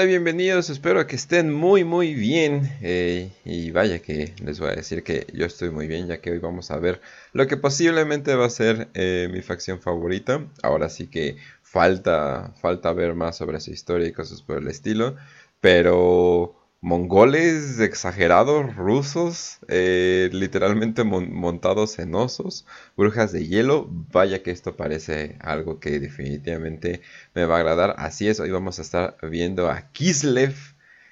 Hola, bienvenidos, espero que estén muy muy bien. Eh, y vaya que les voy a decir que yo estoy muy bien ya que hoy vamos a ver lo que posiblemente va a ser eh, mi facción favorita. Ahora sí que falta, falta ver más sobre su historia y cosas por el estilo, pero mongoles exagerados, rusos, eh, literalmente montados en osos, brujas de hielo. Vaya que esto parece algo que definitivamente me va a agradar. Así es, hoy vamos a estar viendo a Kislev,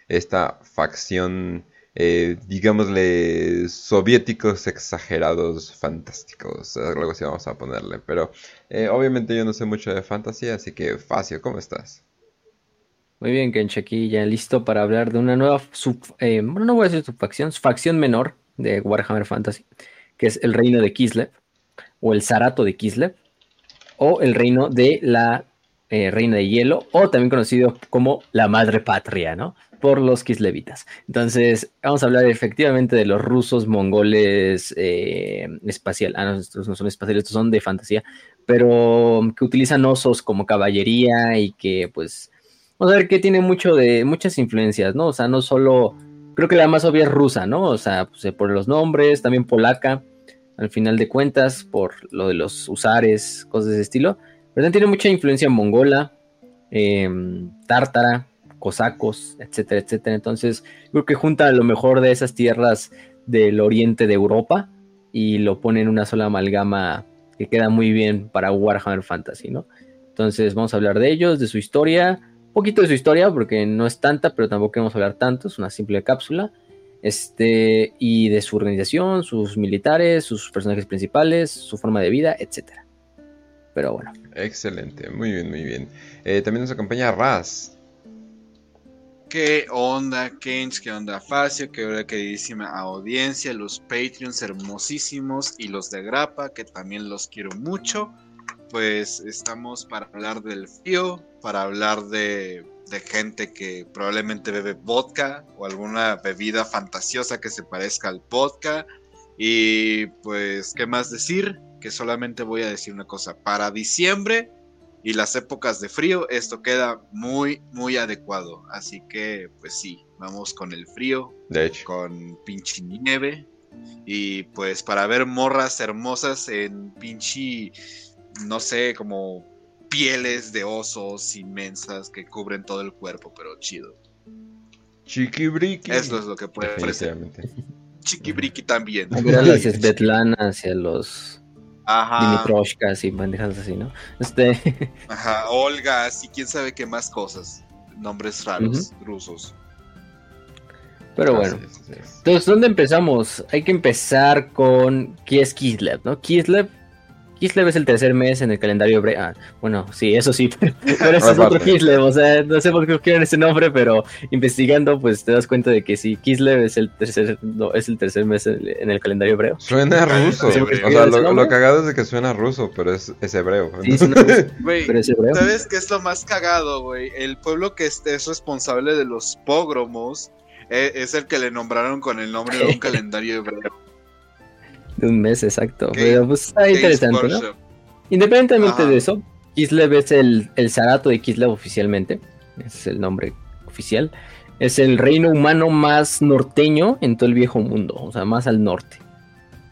esta facción, eh, digámosle, soviéticos exagerados, fantásticos. Algo así vamos a ponerle. Pero eh, obviamente yo no sé mucho de fantasía, así que Facio, ¿cómo estás? Muy bien, Kench, aquí ya listo para hablar de una nueva eh, bueno, no voy a decir subfacción, facción menor de Warhammer Fantasy, que es el reino de Kislev, o el Zarato de Kislev, o el reino de la eh, reina de hielo, o también conocido como la madre patria, ¿no? Por los kislevitas. Entonces, vamos a hablar efectivamente de los rusos mongoles eh, espacial. Ah, no, estos no son espaciales, estos son de fantasía, pero que utilizan osos como caballería y que, pues, Vamos a ver que tiene mucho de, muchas influencias, ¿no? O sea, no solo, creo que la más obvia es rusa, ¿no? O sea, pues, eh, por los nombres, también polaca, al final de cuentas, por lo de los usares, cosas de ese estilo. Pero también tiene mucha influencia mongola, em, tártara, cosacos, etcétera, etcétera. Entonces, creo que junta lo mejor de esas tierras del oriente de Europa y lo pone en una sola amalgama que queda muy bien para Warhammer Fantasy, ¿no? Entonces, vamos a hablar de ellos, de su historia, poquito de su historia, porque no es tanta, pero tampoco queremos hablar tanto, es una simple cápsula. Este, y de su organización, sus militares, sus personajes principales, su forma de vida, etcétera. Pero bueno. Excelente, muy bien, muy bien. Eh, también nos acompaña Raz. ¿Qué onda, Kench? ¿Qué onda, Facio? ¿Qué onda, queridísima audiencia? Los Patreons hermosísimos y los de Grapa, que también los quiero mucho pues estamos para hablar del frío, para hablar de, gente que probablemente bebe vodka o alguna bebida fantasiosa que se parezca al vodka. Y pues, ¿qué más decir? Que solamente voy a decir una cosa. Para diciembre y las épocas de frío, esto queda muy, muy adecuado. Así que, pues sí, vamos con el frío. De hecho. Con pinche nieve. Y pues para ver morras hermosas en pinche no sé, como pieles de osos inmensas que cubren todo el cuerpo, pero chido. Chiquibriqui. Eso es lo que puede ofrecer. Chiquibriqui también. A las Svetlanas y a los Ajá. Dimitroshkas y bandejas así, ¿no? Este... Ajá, Olga, y quién sabe qué más cosas. Nombres raros, rusos. Pero bueno. Entonces, ¿dónde empezamos? Hay que empezar con Kislev, ¿no? Kislev Kislev es el tercer mes en el calendario hebreo. Ah, bueno, sí, eso sí, pero ese es otro Kislev, o sea, no sé por qué quieren ese nombre, pero investigando, pues te das cuenta de que sí, Kislev es el tercer, es el tercer mes en el calendario hebreo. Suena ruso, o sea, lo, cagado es de que suena ruso, pero es, es hebreo. Sí, pero es hebreo. ¿Sabes qué es lo más cagado, güey? El pueblo que es, responsable de los pogromos eh, es el que le nombraron con el nombre de un calendario hebreo. De un mes exacto. Pero pues está interesante, ¿no? Independientemente de eso, Kislev es el, el Zarato de Kislev oficialmente. Ese es el nombre oficial. Es el reino humano más norteño en todo el viejo mundo, o sea, más al norte.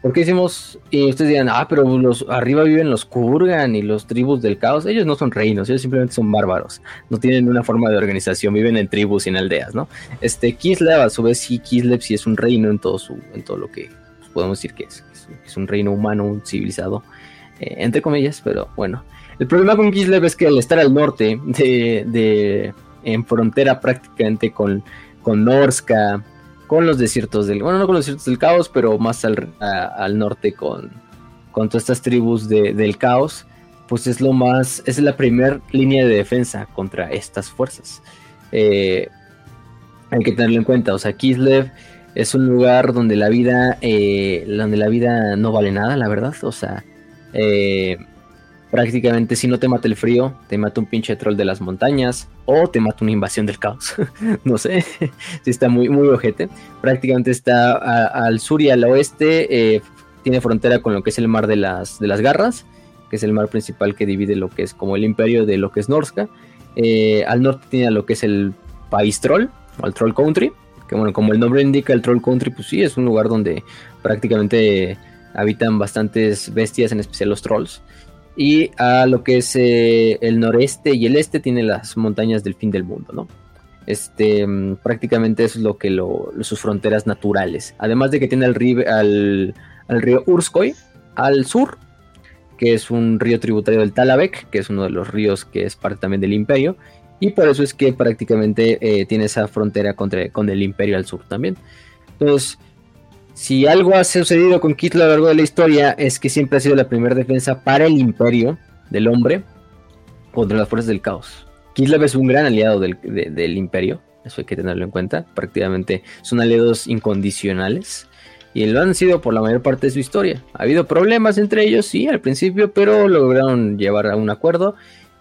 Porque decimos, y ustedes dirán, ah, pero los arriba viven los Kurgan y los tribus del caos. Ellos no son reinos, ellos simplemente son bárbaros. No tienen una forma de organización, viven en tribus y en aldeas, ¿no? Este Kislev, a su vez, sí, Kislev sí es un reino en todo su, en todo lo que podemos decir que es es un reino humano, un civilizado, eh, entre comillas, pero bueno. El problema con Kislev es que al estar al norte, de, en frontera prácticamente con, con Norska, con los desiertos del, bueno, no con los desiertos del caos, pero más al, al norte con, con todas estas tribus del caos, pues es lo más, es la primera línea de defensa contra estas fuerzas. Eh, hay que tenerlo en cuenta, o sea, Kislev es un lugar donde la vida, eh, donde la vida no vale nada, la verdad. O sea, eh, prácticamente si no te mata el frío, te mata un pinche troll de las montañas o te mata una invasión del caos. no sé, si está muy, muy ojete. Prácticamente está al sur y al oeste, eh, tiene frontera con lo que es el mar de las, de las garras, que es el mar principal que divide lo que es como el imperio de lo que es Norska. al norte tiene lo que es el país troll, o al Troll Country, que bueno, como el nombre indica, el Troll Country, pues sí, es un lugar donde prácticamente habitan bastantes bestias, en especial los trolls. Y a lo que es eh, el noreste y el este tiene las montañas del fin del mundo, ¿no? Este, mm, prácticamente es lo que lo, sus fronteras naturales. Además de que tiene el río, al, río Urskoy al sur, que es un río tributario del Talabek, que es uno de los ríos que es parte también del imperio. Y por eso es que prácticamente eh, tiene esa frontera contra, con el imperio al sur también. Entonces, si algo ha sucedido con Kitlo a lo largo de la historia es que siempre ha sido la primera defensa para el imperio del hombre contra las fuerzas del caos. Kislev es un gran aliado del, del, imperio, eso hay que tenerlo en cuenta. Prácticamente son aliados incondicionales y lo han sido por la mayor parte de su historia. Ha habido problemas entre ellos, sí, al principio, pero lograron llevar a un acuerdo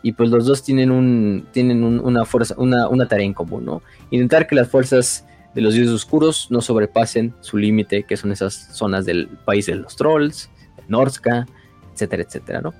y pues los dos tienen un tienen una fuerza una, una, tarea en común no intentar que las fuerzas de los dioses oscuros no sobrepasen su límite que son esas zonas del país de los trolls Norska etcétera etcétera no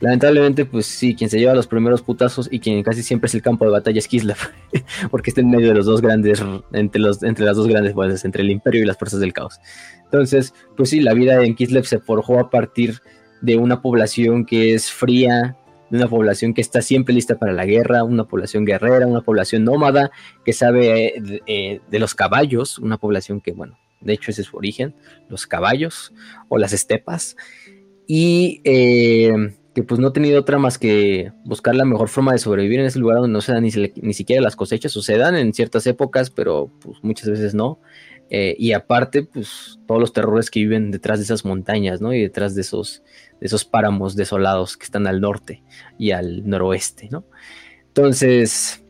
lamentablemente pues sí quien se lleva los primeros putazos y quien casi siempre es el campo de batalla es Kislev porque está en medio de los dos grandes entre los entre las dos grandes fuerzas entre el imperio y las fuerzas del caos. Entonces pues sí la vida en Kislev se forjó a partir de una población que es fría de una población que está siempre lista para la guerra, una población guerrera, una población nómada que sabe eh, eh, de, los caballos, una población que, bueno, de hecho ese es su origen, los caballos o las estepas, y eh, que pues no ha tenido otra más que buscar la mejor forma de sobrevivir en ese lugar donde no se dan ni, ni siquiera las cosechas, o se dan en ciertas épocas, pero pues muchas veces no. y aparte, pues todos los terrores que viven detrás de esas montañas, ¿no? Y detrás de esos, de esos páramos desolados que están al norte y al noroeste, ¿no? Entonces,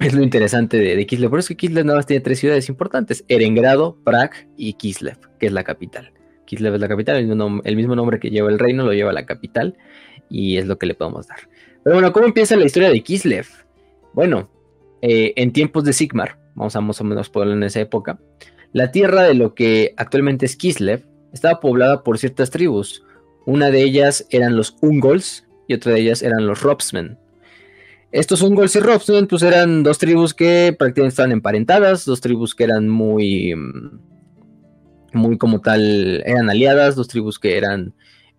es lo interesante de, Kislev. Por eso que Kislev nada más tiene tres ciudades importantes: Erengrado, Prag y Kislev, que es la capital. Kislev es la capital, el mismo, nombre que lleva el reino lo lleva la capital y es lo que le podemos dar. Pero bueno, ¿cómo empieza la historia de Kislev? Bueno, eh, en tiempos de Sigmar, vamos a más o menos ponerlo en esa época, la tierra de lo que actualmente es Kislev estaba poblada por ciertas tribus, una de ellas eran los Ungols y otra de ellas eran los Robsmen. Estos Ungols y Robsmen pues eran dos tribus que prácticamente estaban emparentadas, dos tribus que eran muy, mm, muy como tal, eran aliadas, dos tribus que eran,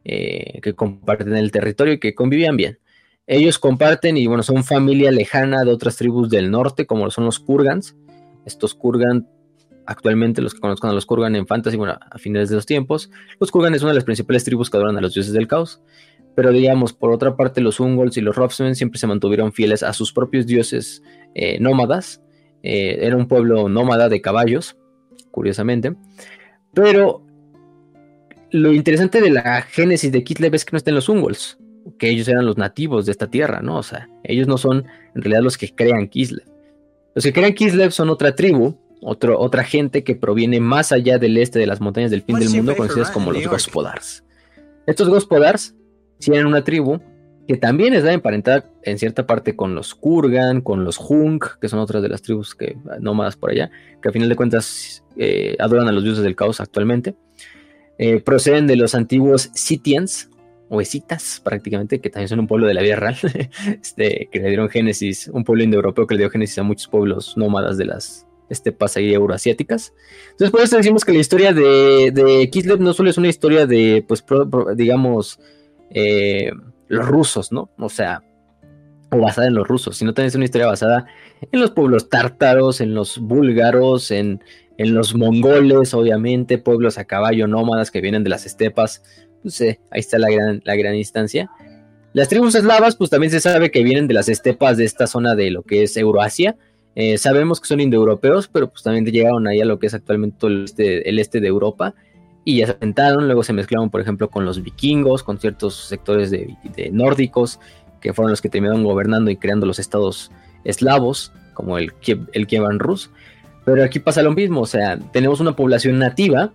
eh, que comparten el territorio y que convivían bien. Ellos comparten y bueno, son familia lejana de otras tribus del norte, como son los Kurgans. Estos Kurgans actualmente los que conozcan a los Kurgan en Fantasy, bueno, a finales de los tiempos, los Kurgan es una de las principales tribus que adoran a los dioses del caos. Pero digamos, por otra parte, los Ungols y los Robsmen siempre se mantuvieron fieles a sus propios dioses eh, nómadas. Eh, era un pueblo nómada de caballos, curiosamente. Pero lo interesante de la génesis de Kitlev es que no están los Ungols, que ellos eran los nativos de esta tierra, ¿no? O sea, ellos no son en realidad los que crean Kislev. Los que crean Kislev son otra tribu otra gente que proviene más allá del este de las montañas del fin del mundo, conocidas como los Gospodars. Estos Gospodars tienen una tribu que también está emparentada en cierta parte con los Kurgan, con los Hunk, que son otras de las tribus que nómadas por allá, que a final de cuentas eh, adoran a los dioses del caos actualmente. Eh, proceden de los antiguos Sitians, o Esitas prácticamente, que también son un pueblo de la vida real, este, que le dieron génesis, un pueblo indoeuropeo que le dio génesis a muchos pueblos nómadas de las estepas ahí euroasiáticas. Entonces, por eso decimos que la historia de, de Kislev no solo es una historia de, pues, digamos, eh, los rusos, ¿no? O sea, o basada en los rusos, sino también es una historia basada en los pueblos tártaros, en los búlgaros, en, en los mongoles, obviamente, pueblos a caballo nómadas que vienen de las estepas. Pues, eh, ahí está la gran, la gran instancia. Las tribus eslavas, pues también se sabe que vienen de las estepas de esta zona de lo que es Euroasia, eh, sabemos que son indoeuropeos, pero pues también llegaron ahí a lo que es actualmente el este, el este de Europa y ya se asentaron, luego se mezclaron, por ejemplo, con los vikingos, con ciertos sectores de, nórdicos, que fueron los que terminaron gobernando y creando los estados eslavos, como el, el Kievan Rus. Pero aquí pasa lo mismo, o sea, tenemos una población nativa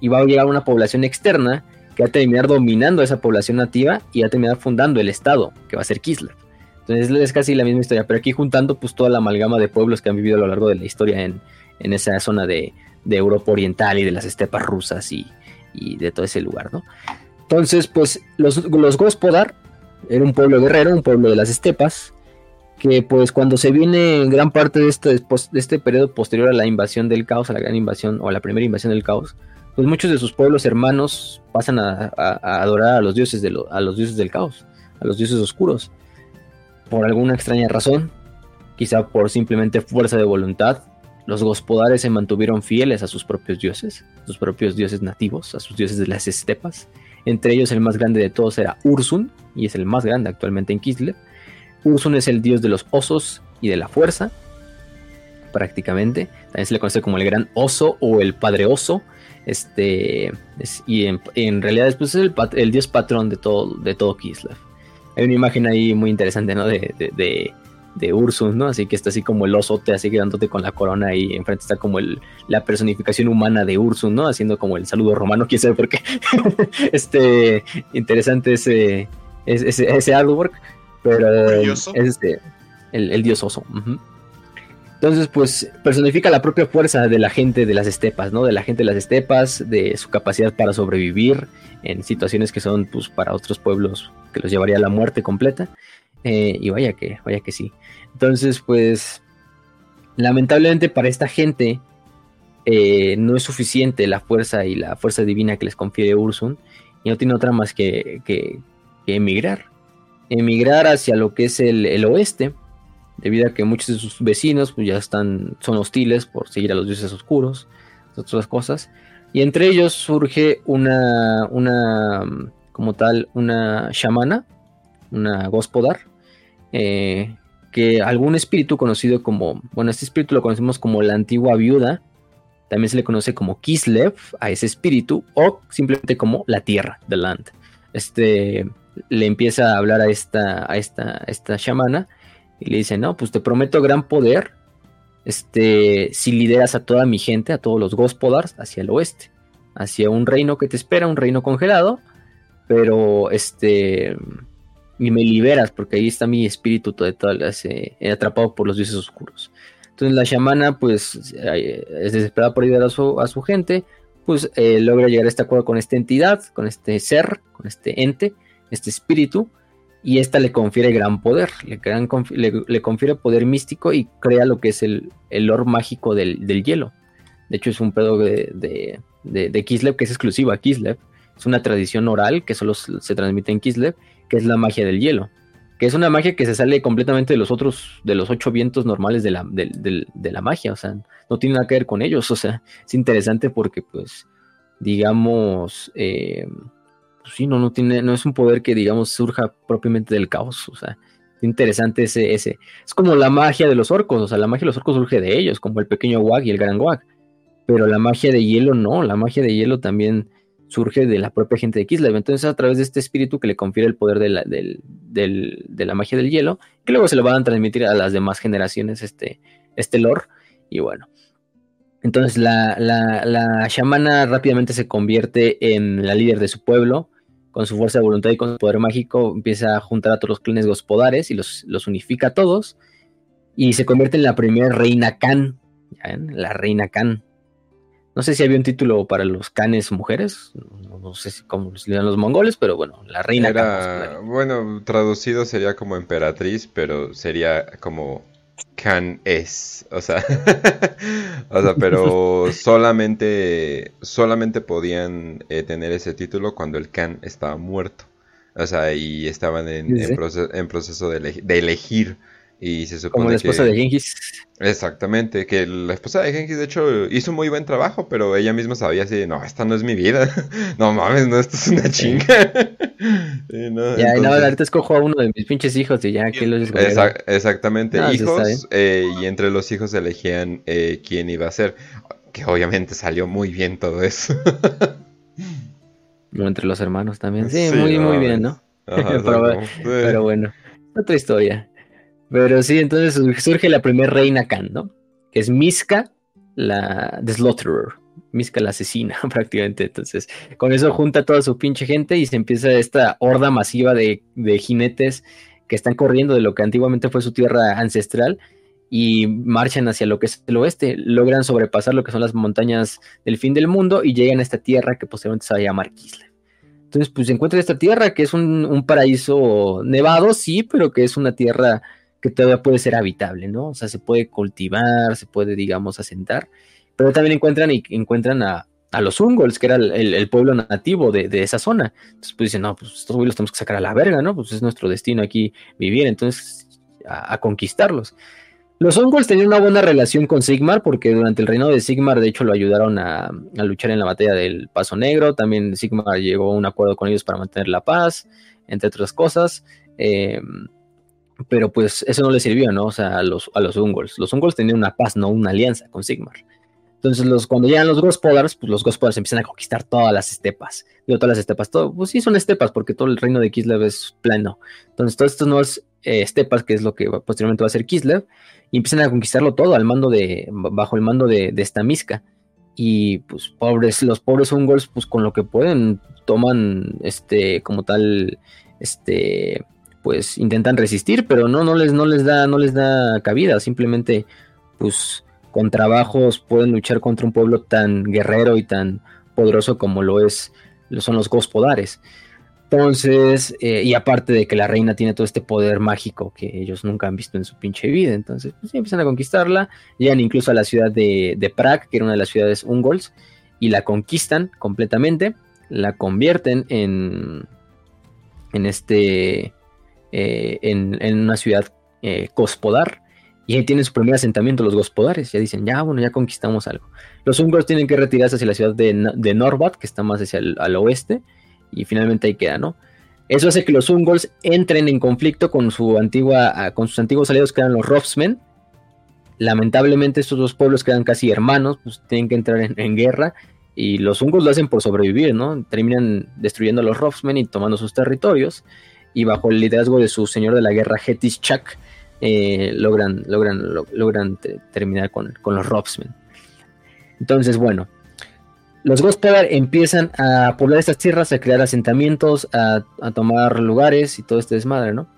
y va a llegar una población externa que va a terminar dominando a esa población nativa y va a terminar fundando el estado, que va a ser Kislev. Entonces es casi la misma historia, pero aquí juntando pues toda la amalgama de pueblos que han vivido a lo largo de la historia en, esa zona de, Europa Oriental y de las estepas rusas y, de todo ese lugar, ¿no? Entonces, pues los, los Gospodar era un pueblo guerrero, un pueblo de las estepas, que pues cuando se viene en gran parte de este, de este periodo posterior a la invasión del caos, a la gran invasión o a la primera invasión del caos, pues muchos de sus pueblos hermanos pasan a, adorar a los dioses de a los dioses del caos, a los dioses oscuros. Por alguna extraña razón, quizá por simplemente fuerza de voluntad, los gospodares se mantuvieron fieles a sus propios dioses, sus propios dioses nativos, a sus dioses de las estepas. Entre ellos el más grande de todos era Ursun, y es el más grande actualmente en Kislev. Ursun es el dios de los osos y de la fuerza, prácticamente. También se le conoce como el gran oso o el padre oso, este, y en, realidad después es el, dios patrón de todo, de todo Kislev. Hay una imagen ahí muy interesante, ¿no? De, de, de, Ursus, ¿no? Así que está así como el osote, así quedándote con la corona y enfrente está como el, la personificación humana de Ursus, ¿no? Haciendo como el saludo romano, quién sabe por qué. este, interesante ese, ese, ese artwork, pero es este, el, el dios oso. Entonces, pues personifica la propia fuerza de la gente de las estepas, ¿no? De la gente de las estepas, de su capacidad para sobrevivir en situaciones que son, pues, para otros pueblos que los llevaría a la muerte completa. Eh, y vaya que, vaya que sí. Entonces, pues, lamentablemente para esta gente eh, no es suficiente la fuerza y la fuerza divina que les confiere Ursun y no tiene otra más que, que, emigrar. Emigrar hacia lo que es el, el oeste debido a que muchos de sus vecinos pues, ya están, son hostiles por seguir a los dioses oscuros, otras cosas. Y entre ellos surge una, una como tal, una shamana, una gospodar, eh, que algún espíritu conocido como, bueno, este espíritu lo conocemos como la antigua viuda, también se le conoce como Kislev a ese espíritu, o simplemente como la tierra, the land. Este le empieza a hablar a esta, a esta, a esta shamana y le dice, no, pues te prometo gran poder este, si lideras a toda mi gente, a todos los Gospodars, hacia el oeste, hacia un reino que te espera, un reino congelado, pero este, y me liberas, porque ahí está mi espíritu todo, todo ese, atrapado por los dioses oscuros. Entonces la chamana, pues, es desesperada por ayudar a su, gente, pues eh, logra llegar a este acuerdo con esta entidad, con este ser, con este ente, este espíritu, y esta le confiere gran poder, le, le, confiere poder místico y crea lo que es el, el mágico del, hielo. De hecho, es un pedo de, de, Kislev que es exclusivo a Kislev. Es una tradición oral que solo se transmite en Kislev, que es la magia del hielo. Que es una magia que se sale completamente de los otros, de los ocho vientos normales de la, de la magia. O sea, no tiene nada que ver con ellos. O sea, es interesante porque, pues, digamos, eh, pues sí, no, no tiene, no es un poder que digamos surja propiamente del caos, o sea, interesante ese, es como la magia de los orcos, o sea, la magia de los orcos surge de ellos, como el pequeño Wag y el gran Wag, pero la magia de hielo no, la magia de hielo también surge de la propia gente de Kislev, entonces a través de este espíritu que le confiere el poder de la, de la magia del hielo, que luego se lo van a transmitir a las demás generaciones este, este lore, y bueno. Entonces la, la, la rápidamente se convierte en la líder de su pueblo, con su fuerza de voluntad y con su poder mágico, empieza a juntar a todos los clanes gospodares y los, unifica a todos. Y se convierte en la primera reina Khan. La reina Khan. No sé si había un título para los canes mujeres. No, sé si cómo se dan los mongoles, pero bueno, la reina Era, Bueno, traducido sería como emperatriz, pero sería como Khan es, o sea, o sea, pero solamente, solamente podían eh, tener ese título cuando el Khan estaba muerto, o sea, y estaban en, en, proceso de, de elegir y se supone Como la esposa de Genghis. Exactamente, que la esposa de Genghis de hecho hizo muy buen trabajo, pero ella misma sabía así, no, esta no es mi vida. no mames, no, esto es una chinga. ya, y no, ahorita escojo a uno de mis pinches hijos y ya aquí los Exactamente, hijos, eh, y entre los hijos elegían eh, quién iba a ser. Que obviamente salió muy bien todo eso. no, entre los hermanos también. Sí, muy, muy bien, ¿no? pero bueno, otra historia. Pero sí, entonces surge la primera reina Khan, ¿no? Que es Miska, la The Slaughterer. Miska la asesina, prácticamente. Entonces, con eso junta toda su pinche gente y se empieza esta horda masiva de, jinetes que están corriendo de lo que antiguamente fue su tierra ancestral y marchan hacia lo que es el oeste. Logran sobrepasar lo que son las montañas del fin del mundo y llegan a esta tierra que posteriormente se va a llamar. Entonces, pues se encuentra esta tierra que es un, un paraíso nevado, sí, pero que es una tierra que todavía puede ser habitable, ¿no? O sea, se puede cultivar, se puede, digamos, asentar, pero también encuentran y encuentran a, los Ungols, que era el, pueblo nativo de, esa zona. Entonces, pues dicen, no, pues estos güeyes los tenemos que sacar a la verga, ¿no? Pues es nuestro destino aquí vivir, entonces, a, conquistarlos. Los Ungols tenían una buena relación con Sigmar, porque durante el reino de Sigmar, de hecho, lo ayudaron a, luchar en la batalla del Paso Negro. También Sigmar llegó a un acuerdo con ellos para mantener la paz, entre otras cosas. Eh, pero pues eso no les sirvió, ¿no? O sea, a los, a los Ungols. Los Ungols tenían una paz, no una alianza con Sigmar. Entonces, los, cuando llegan los Gospodars, pues los Gospodars empiezan a conquistar todas las estepas. Digo, todas las estepas, todo, pues sí son estepas, porque todo el reino de Kislev es plano. Entonces, todas estas nuevas eh, estepas, que es lo que posteriormente va a ser Kislev, y empiezan a conquistarlo todo al mando de, bajo el mando de, de esta Miska. Y pues pobres, los pobres Ungols, pues con lo que pueden, toman este, como tal, este, pues intentan resistir, pero no, no les, no les da, no les da cabida, simplemente, pues, con trabajos pueden luchar contra un pueblo tan guerrero y tan poderoso como lo es, lo son los gospodares. Entonces, eh, y aparte de que la reina tiene todo este poder mágico que ellos nunca han visto en su pinche vida, entonces pues, empiezan a conquistarla, llegan incluso a la ciudad de, de Prague, que era una de las ciudades ungols, y la conquistan completamente, la convierten en, en este, eh, en, una ciudad eh, gospodar. Y ahí tienen su primer asentamiento los gospodares. Ya dicen, ya, bueno, ya conquistamos algo. Los húngaros tienen que retirarse hacia la ciudad de, de Norbat, que está más hacia el al oeste. Y finalmente ahí queda, ¿no? Eso hace que los húngaros entren en conflicto con, su antigua, con sus antiguos aliados que eran los Rofsmen. Lamentablemente estos dos pueblos quedan casi hermanos, pues tienen que entrar en, guerra. Y los húngaros lo hacen por sobrevivir, ¿no? Terminan destruyendo a los Rofsmen y tomando sus territorios y bajo el liderazgo de su señor de la guerra, Hetis Chak, eh, logran, logran, logran terminar con, los Robsmen. Entonces, bueno, los Gospodar empiezan a poblar estas tierras, a crear asentamientos, a, tomar lugares y todo este desmadre, ¿no?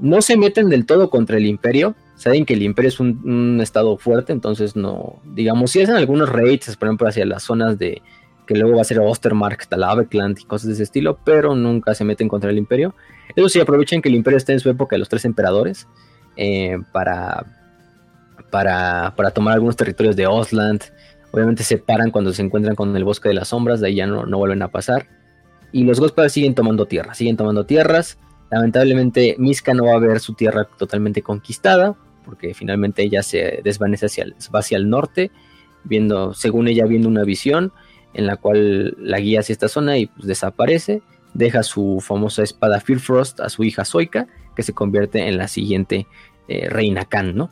No se meten del todo contra el imperio, saben que el imperio es un, estado fuerte, entonces no, digamos, si hacen algunos raids, por ejemplo, hacia las zonas de, que luego va a ser Ostermark, Talavekland y cosas de ese estilo, pero nunca se meten contra el imperio. Eso sí, aprovechan que el imperio está en su época de los tres emperadores eh, para, para, para, tomar algunos territorios de Osland. Obviamente se paran cuando se encuentran con el bosque de las sombras, de ahí ya no, no vuelven a pasar. Y los Gospodars siguen tomando tierras, siguen tomando tierras. Lamentablemente Miska no va a ver su tierra totalmente conquistada, porque finalmente ella se desvanece hacia va hacia el norte, viendo, según ella, viendo una visión en la cual la guía hacia esta zona y pues, desaparece. Deja su famosa espada Fearfrost a su hija Zoika, que se convierte en la siguiente eh, reina Khan, ¿no?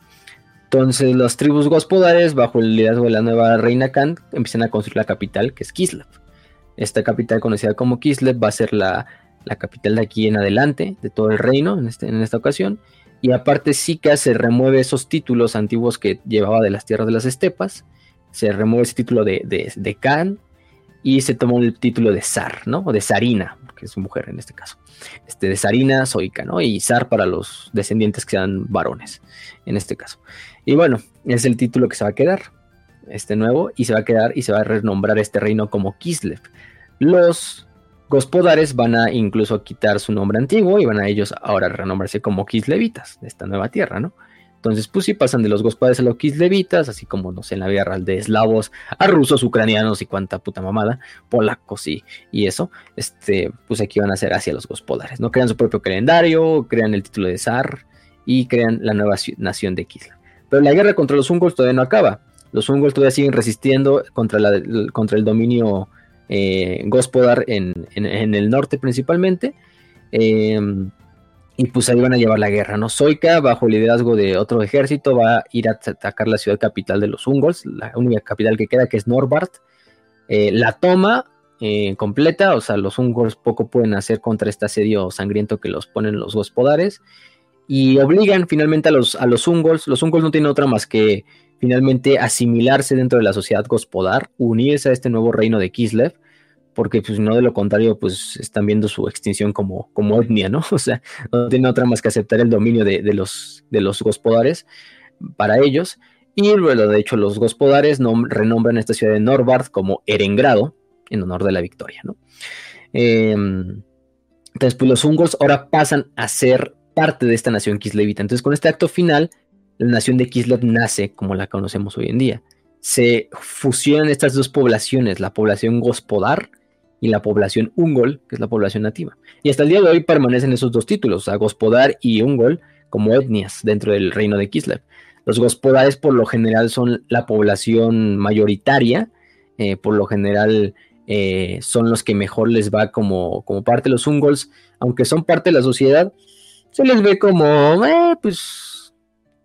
Entonces las tribus gospodares, bajo el liderazgo de la nueva reina Khan, empiezan a construir la capital, que es Kislev. Esta capital conocida como Kislev va a ser la, capital de aquí en adelante, de todo el reino en, este, en esta ocasión. Y aparte Sika se remueve esos títulos antiguos que llevaba de las tierras de las estepas. Se remueve ese título de, de, de Khan y se tomó el título de zar, ¿no? O de zarina, que es mujer en este caso. Este, de zarina zoica, ¿no? Y zar para los descendientes que sean varones, en este caso. Y bueno, es el título que se va a quedar, este nuevo, y se va a quedar y se va a renombrar este reino como Kislev. Los gospodares van a incluso quitar su nombre antiguo y van a ellos ahora renombrarse como Kislevitas, de esta nueva tierra, ¿no? Entonces, pues sí pasan de los gospodares a los kislevitas, así como, no sé, en la vida real de eslavos a rusos, ucranianos y cuanta puta mamada, polacos y, y eso, este, pues aquí van a ser hacia los gospodares, ¿no? Crean su propio calendario, crean el título de zar y crean la nueva nación de Kislev. Pero la guerra contra los húngaros todavía no acaba. Los húngaros todavía siguen resistiendo contra, la, contra el dominio eh, gospodar en, en, el norte principalmente. Eh, y pues ahí van a llevar la guerra, ¿no? Zoika, bajo el liderazgo de otro ejército, va a ir a atacar la ciudad capital de los Ungols, la única capital que queda, que es Norbart. Eh, la toma eh, completa, o sea, los Ungols poco pueden hacer contra este asedio sangriento que los ponen los gospodares. Y obligan finalmente a los, a los Ungols. Los no tienen otra más que finalmente asimilarse dentro de la sociedad gospodar, unirse a este nuevo reino de Kislev porque pues no de lo contrario pues están viendo su extinción como, como etnia, ¿no? O sea, no tiene otra más que aceptar el dominio de, los, de los gospodares para ellos. Y luego, de hecho, los gospodares renombran esta ciudad de Norbard como Erengrado, en honor de la victoria, ¿no? Em, entonces, pues los húngaros ahora pasan a ser parte de esta nación kislevita. Entonces, con este acto final, la nación de Kislev nace como la conocemos hoy en día. Se fusionan estas dos poblaciones, la población Gospodar y la población Ungol, que es la población nativa. Y hasta el día de hoy permanecen esos dos títulos, o sea, Gospodar y Ungol, como etnias dentro del reino de Kislev. Los Gospodares por lo general son la población mayoritaria, eh, por lo general eh, son los que mejor les va como, como parte de los Ungols, aunque son parte de la sociedad, se les ve como, eh, pues,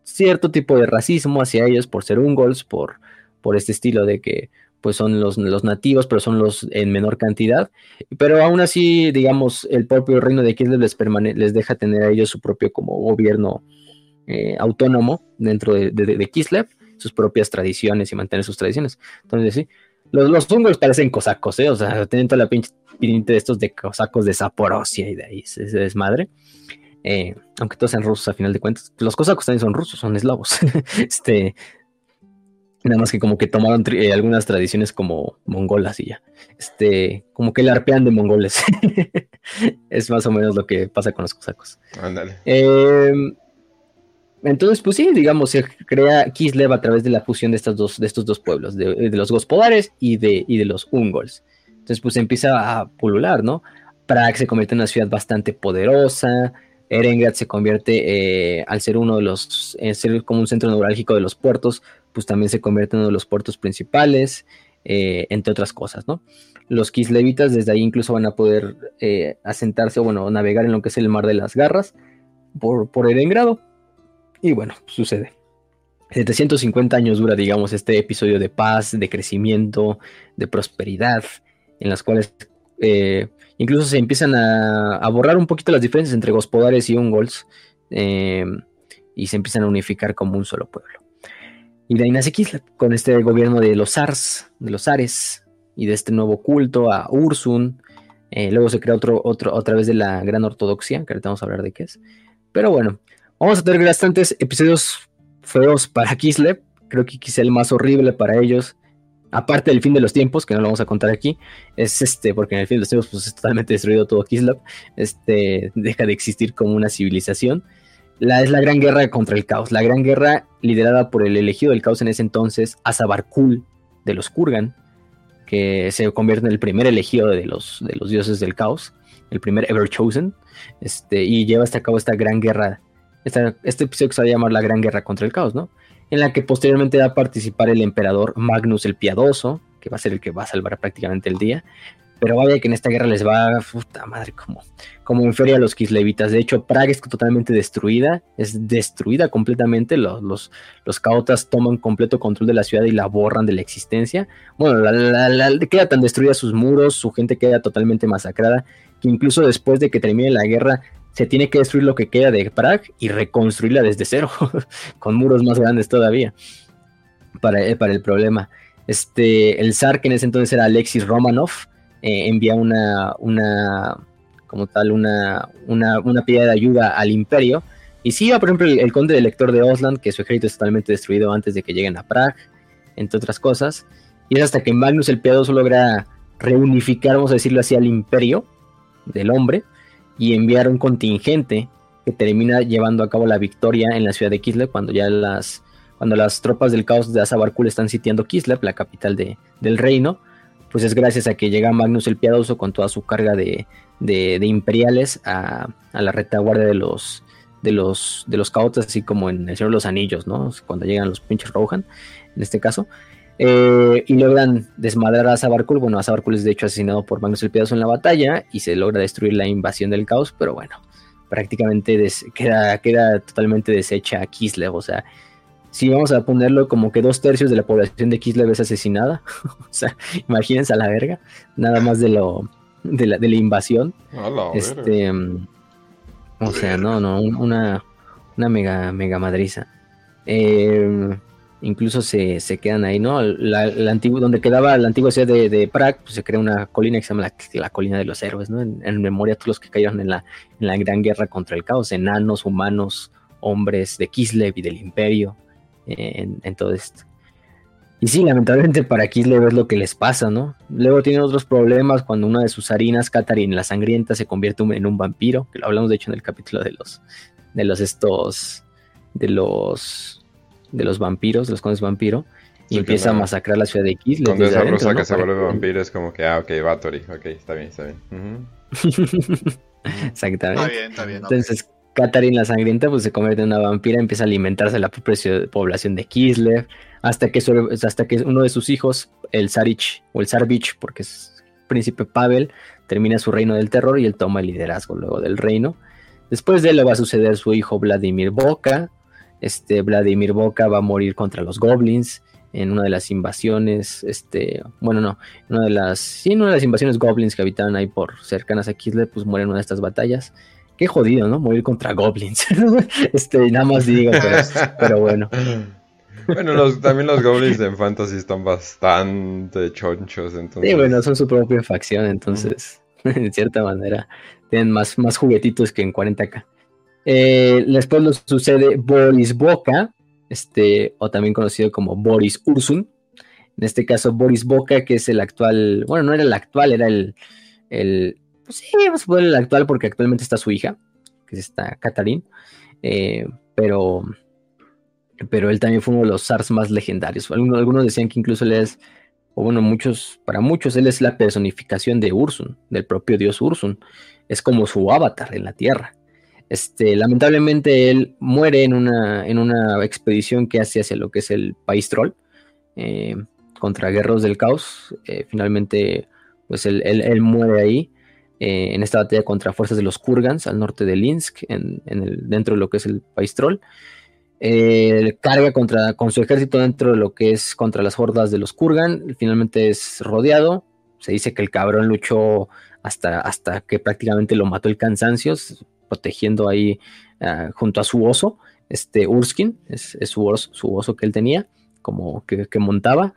cierto tipo de racismo hacia ellos por ser Ungols, por, por este estilo de que pues son los, los, nativos, pero son los en menor cantidad. Pero aún así, digamos, el propio reino de Kislev les, les deja tener a ellos su propio como gobierno eh, autónomo dentro de, de, Kislev, sus propias tradiciones y mantener sus tradiciones. Entonces, sí, los, los parecen cosacos, ¿eh? O sea, tienen toda la pinche de estos de cosacos de Zaporosia y de ahí se, desmadre. Eh, aunque todos sean rusos a final de cuentas. Los cosacos también son rusos, son eslavos. este, nada más que como que tomaron eh, algunas tradiciones como mongolas y ya. Este, como que le arpean de mongoles. es más o menos lo que pasa con los cosacos. Ándale. Eh, entonces, pues sí, digamos, se crea Kislev a través de la fusión de, estos dos, de estos dos pueblos, de, los Gospodares y de, de los Ungols. Entonces, pues empieza a pulular, ¿no? Prague se convierte en una ciudad bastante poderosa. Erengrad se convierte, eh, al ser uno de los, ser como un centro neurálgico de los puertos, pues también se convierte en uno de los puertos principales, eh, entre otras cosas, ¿no? Los kislevitas desde ahí incluso van a poder eh, asentarse o, bueno, navegar en lo que es el Mar de las Garras por, por Erengrado y bueno, sucede. 750 años dura, digamos, este episodio de paz, de crecimiento, de prosperidad, en las cuales eh, incluso se empiezan a, borrar un poquito las diferencias entre gospodares y ungols eh, y se empiezan a unificar como un solo pueblo. Y Kislev, con este gobierno de los Ars, de los Ares, y de este nuevo culto a Ursun. Eh, luego se crea otro, otro, otra vez de la gran ortodoxia, que ahorita vamos a hablar de qué es. Pero bueno, Vamos a tener bastantes episodios feos para Kislev. Creo que quizá el más horrible para ellos, aparte del fin de los tiempos, que no lo vamos a contar aquí, es este, porque en el fin de los tiempos pues, es totalmente destruido todo Kislev. Este, deja de existir como una civilización. La, es la gran guerra contra el caos. La gran guerra liderada por el elegido del caos en ese entonces, Azabarkul de los Kurgan, que se convierte en el primer elegido de los, de los dioses del caos, el primer ever chosen, este, y lleva hasta cabo esta gran guerra este episodio que se va a llamar La Gran Guerra contra el Caos, ¿no? En la que posteriormente va a participar el emperador Magnus el Piadoso, que va a ser el que va a salvar prácticamente el día. Pero vaya que en esta guerra les va, puta madre, como, como en feria a los kislevitas. De hecho, Praga es totalmente destruida, es destruida completamente. Los, los, los caotas toman completo control de la ciudad y la borran de la existencia. Bueno, la, queda tan destruida sus muros, su gente queda totalmente masacrada, que incluso después de que termine la guerra, se tiene que destruir lo que queda de Prague y reconstruirla desde cero, con muros más grandes todavía, para, eh, para, el problema. Este, el zar, que en ese entonces era Alexis Romanov, eh, envía una, una, como tal, una, una, una de ayuda al imperio. Y sí, por ejemplo, el, conde elector de Osland, que su ejército es totalmente destruido antes de que lleguen a Prague, entre otras cosas. Y es hasta que Magnus el Piadoso logra reunificar, vamos a decirlo así, al imperio del hombre y enviar un contingente que termina llevando a cabo la victoria en la ciudad de Kislev cuando ya las, cuando las tropas del caos de Azabarkul están sitiando Kislev, la capital de, del reino, pues es gracias a que llega Magnus el Piadoso con toda su carga de, de, imperiales a, a, la retaguardia de los, de los, de los caotas, así como en el Señor de los Anillos, ¿no? Cuando llegan los pinches Rohan, en este caso. Eh, y logran desmadrar a Sabarkul. Bueno, a Sabarkul es de hecho asesinado por Magnus el Piadoso en la batalla y se logra destruir la invasión del caos, pero bueno, prácticamente queda, queda totalmente deshecha Kislev. O sea, si vamos a ponerlo como que dos tercios de la población de Kislev es asesinada, o sea, imagínense a la verga, nada más de lo de la, de la invasión. este, o sea, no, no, una, una mega, mega madriza. Eh, incluso se, quedan ahí, ¿no? La, donde quedaba la antigua ciudad de, de Prague, pues se crea una colina que se llama la, colina de los héroes, ¿no? En, memoria a todos los que cayeron en la, en la gran guerra contra el caos, enanos, humanos, hombres de Kislev y del imperio, en, todo esto. Y sí, lamentablemente para Kislev es lo que les pasa, ¿no? Luego tiene otros problemas cuando una de sus harinas, Katarin la sangrienta, se convierte en un vampiro, que lo hablamos de hecho en el capítulo de los de los estos, de los, de los vampiros, de los condes vampiro, y empieza a masacrar la ciudad de Kislev. Cuando esa rusa que se vuelve vampiro es como que, ah, ok, Bathory, ok, está bien, está bien. Exactamente. Está bien, está bien. Entonces, Katarin la sangrienta pues se convierte en una vampira, empieza a alimentarse de la población de Kislev, hasta que, hasta que uno de sus hijos, el Sarich o el Sarvich, porque es príncipe Pavel, termina su reino del terror y él toma el liderazgo luego del reino. Después de él le va a suceder su hijo Vladimir Boka. Este Vladimir Boka va a morir contra los goblins en una de las invasiones, este, bueno, no, una de las, sí, en una de las invasiones goblins que habitaban ahí por cercanas a Kislev, pues muere en una de estas batallas. Qué jodido, ¿no? Morir contra goblins. este, nada más digo, pero, bueno. Bueno, también los goblins en fantasy están bastante chonchos, entonces. Sí, bueno, son su propia facción, entonces, en cierta manera, tienen más, más juguetitos que en 40k. Eh, después nos sucede Boris Boca, este, o también conocido como Boris Ursun. En este caso, Boris Boca, que es el actual, bueno, no era el actual, era el, pues sí, vamos a poner el actual porque actualmente está su hija, que es esta Katarín, eh, pero, pero él también fue uno de los SARS más legendarios. Algunos, algunos decían que incluso él es, o bueno, muchos, para muchos, él es la personificación de Ursun, del propio dios Ursun. Es como su avatar en la Tierra. Este, lamentablemente él muere en una, en una expedición que hace hacia lo que es el país troll eh, contra guerreros del caos. Eh, finalmente, pues él, muere ahí eh, en esta batalla contra fuerzas de los Kurgans al norte de Linsk, en, el, dentro de lo que es el país troll. carga contra, con su ejército dentro de lo que es contra las hordas de los Kurgan. Finalmente es rodeado. Se dice que el cabrón luchó hasta, hasta que prácticamente lo mató el cansancio protegiendo ahí ah, junto a su oso, este Urskin, es, su, oso, que él tenía, como que, montaba.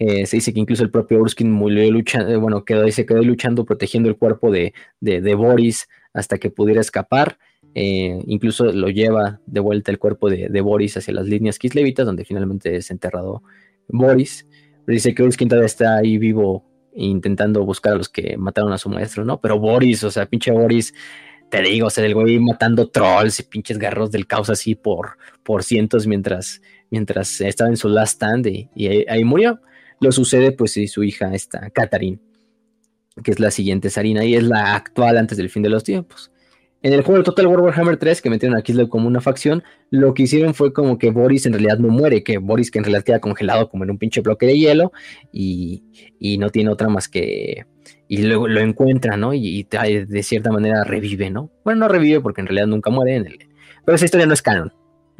Eh, se dice que incluso el propio Urskin murió luchando, eh, bueno, quedó, se quedó luchando, protegiendo el cuerpo de, Boris hasta que pudiera escapar. Eh, incluso lo lleva de vuelta el cuerpo de, Boris hacia las líneas kislevitas, donde finalmente es enterrado Boris. dice que Urskin todavía está ahí vivo intentando buscar a los que mataron a su maestro, ¿no? Pero Boris, o sea, pinche Boris, te digo, o sea, el güey matando trolls y pinches garros del caos así por, por cientos mientras, mientras estaba en su last stand y, ahí, murió. Lo sucede pues y su hija, esta Catherine, que es la siguiente Sarina y es la actual antes del fin de los tiempos. En el juego de Total War Warhammer 3, que metieron a Kislev como una facción, lo que hicieron fue como que Boris en realidad no muere, que Boris que en realidad queda congelado como en un pinche bloque de hielo y, no tiene otra más que... Y luego lo encuentra, ¿no? Y, de cierta manera revive, ¿no? Bueno, no revive porque en realidad nunca muere, en el, pero esa historia no es canon.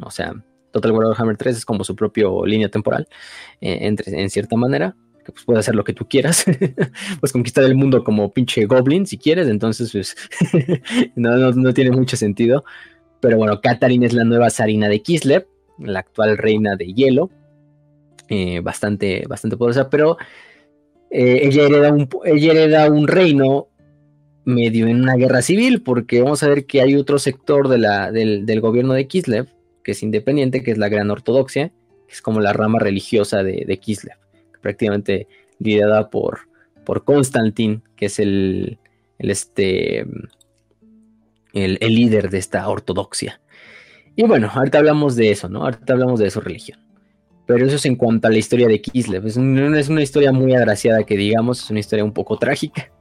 O sea, Total War Warhammer 3 es como su propio línea temporal, eh, entre, en cierta manera que pues puede hacer lo que tú quieras, pues conquistar el mundo como pinche goblin si quieres, entonces pues no, tiene mucho sentido. Pero bueno, Katarin es la nueva zarina de Kislev, la actual reina de hielo, eh, bastante, bastante poderosa, pero eh, ella, hereda un, ella hereda un reino medio en una guerra civil, porque vamos a ver que hay otro sector de la, del, gobierno de Kislev, que es independiente, que es la Gran Ortodoxia, que es como la rama religiosa de Kislev prácticamente liderada por, por que es el, este, el, líder de esta ortodoxia. Y bueno, ahorita hablamos de eso, ¿no? Ahorita hablamos de su religión. Pero eso es en cuanto a la historia de Kislev. Es, es una historia muy agraciada que digamos, es una historia un poco trágica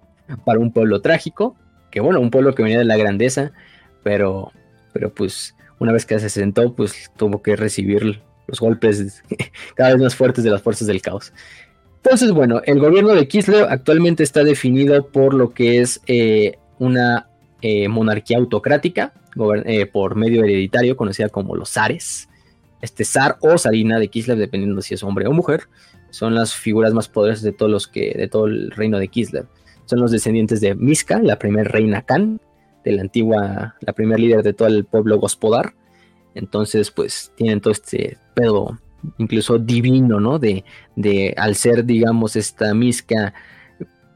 para un pueblo trágico, que bueno, un pueblo que venía de la grandeza, pero, pero pues una vez que se sentó, pues tuvo que recibir los golpes cada vez más fuertes de las fuerzas del caos. Entonces, bueno, el gobierno de Kislev actualmente está definido por lo que es eh, una eh, monarquía autocrática eh, por medio hereditario, conocida como los zares. Este zar o zarina de Kislev, dependiendo si es hombre o mujer, son las figuras más poderosas de todos los que de todo el reino de Kislev. Son los descendientes de Miska, la primera reina Khan, de la antigua, la primer líder de todo el pueblo Gospodar. Entonces, pues tienen todo este pedo incluso divino, ¿no? De, de al ser, digamos, esta misca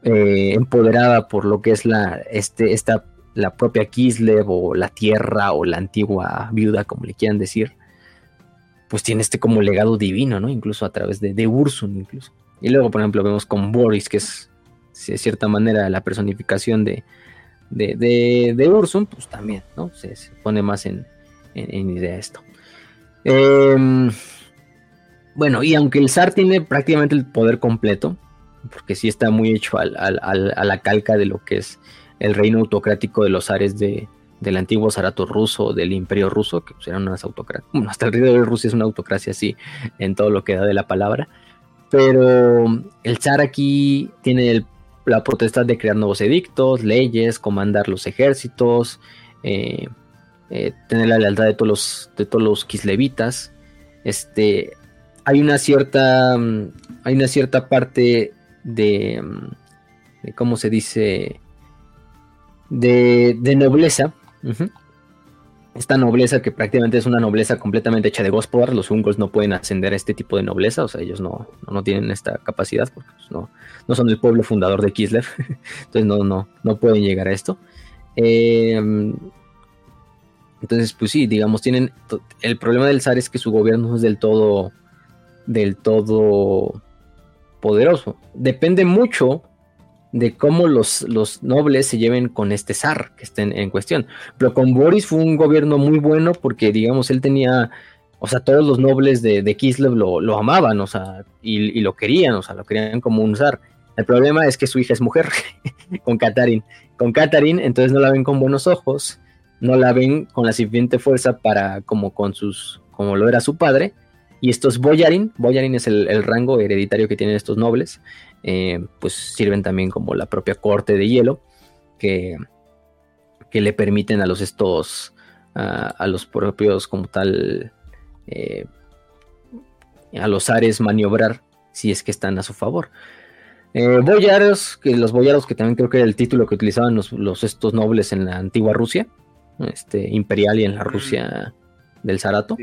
eh, empoderada por lo que es la, este, esta, la propia Kislev o la tierra o la antigua viuda, como le quieran decir, pues tiene este como legado divino, ¿no? Incluso a través de, de Ursun, incluso. Y luego, por ejemplo, vemos con Boris, que es de cierta manera la personificación de, de, de, Ursun, pues también, ¿no? Se, se pone más en, en, idea esto. Em, bueno, y aunque el zar tiene prácticamente el poder completo, porque sí está muy hecho a la calca de lo que es el reino autocrático de los zares de, del antiguo zarato ruso, del imperio ruso, que pues, eran unas autocracias. Bueno, hasta el río de Rusia es una autocracia así, en todo lo que da de la palabra. Pero el zar aquí tiene la potestad de crear nuevos edictos, leyes, comandar los ejércitos, eh, eh, tener la lealtad de todos los, de todos los kislevitas. Este, hay una cierta, mm, hay una cierta parte de, mm, de ¿cómo se dice? De, de nobleza. Esta nobleza que prácticamente es una nobleza completamente hecha de Gospodar, los Ungols no pueden ascender a este tipo de nobleza, o sea, ellos no, no, tienen esta capacidad porque pues, no, no son el pueblo fundador de Kislev, entonces no, no, no pueden llegar a esto. Eh, entonces, pues sí, digamos, tienen. El problema del zar es que su gobierno no es del todo. del todo poderoso. Depende mucho de cómo los, los nobles se lleven con este zar que está en, cuestión. Pero con Boris fue un gobierno muy bueno porque, digamos, él tenía. O sea, todos los nobles de, de Kislev lo, amaban, o sea, y, y, lo querían, o sea, lo querían como un zar. El problema es que su hija es mujer, con Katarin. Con Katarin, entonces no la ven con buenos ojos no la ven con la suficiente fuerza para como con sus como lo era su padre. Y estos boyarin boyarin es el, rango hereditario que tienen estos nobles eh, pues sirven también como la propia corte de hielo que, que le permiten a los estos a, los propios como tal eh, a los ares maniobrar si es que están a su favor. Eh, boyaros, que los boyaros que también creo que era el título que utilizaban los, los estos nobles en la antigua Rusia, este, imperial y en la Rusia del Zarato.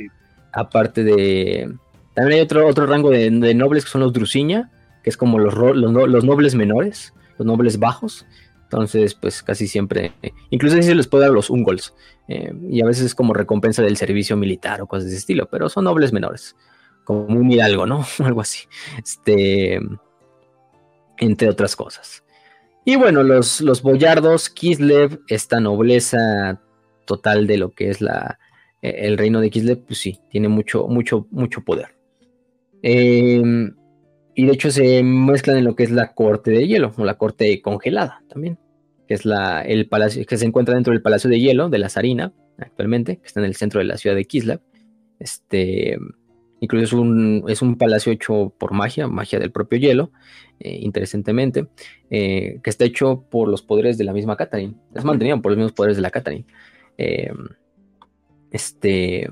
Aparte de... También hay otro, otro rango de, nobles que son los Drusiña, que es como los, los, nobles menores, los nobles bajos. Entonces, pues casi siempre, incluso si se les puede dar los ungols, eh, y a veces es como recompensa del servicio militar o cosas de ese estilo, pero son nobles menores, como un hidalgo, ¿no? Algo así. Este, entre otras cosas. Y bueno, los, los boyardos, Kislev, esta nobleza total de lo que es la, e, el reino de Kislev, pues sí, tiene mucho, mucho, mucho poder. Em, y de hecho se mezclan en lo que es la corte de hielo, o la corte congelada también, que es la, el palacio que se encuentra dentro del palacio de hielo de la Sarina, actualmente, que está en el centro de la ciudad de Kislev. Este, incluso es un, es un palacio hecho por magia, magia del propio hielo, eh, interesantemente, eh, que está hecho por los poderes de la misma Catherine. Es mantenido por los mismos poderes de la Catherine. Eh, este,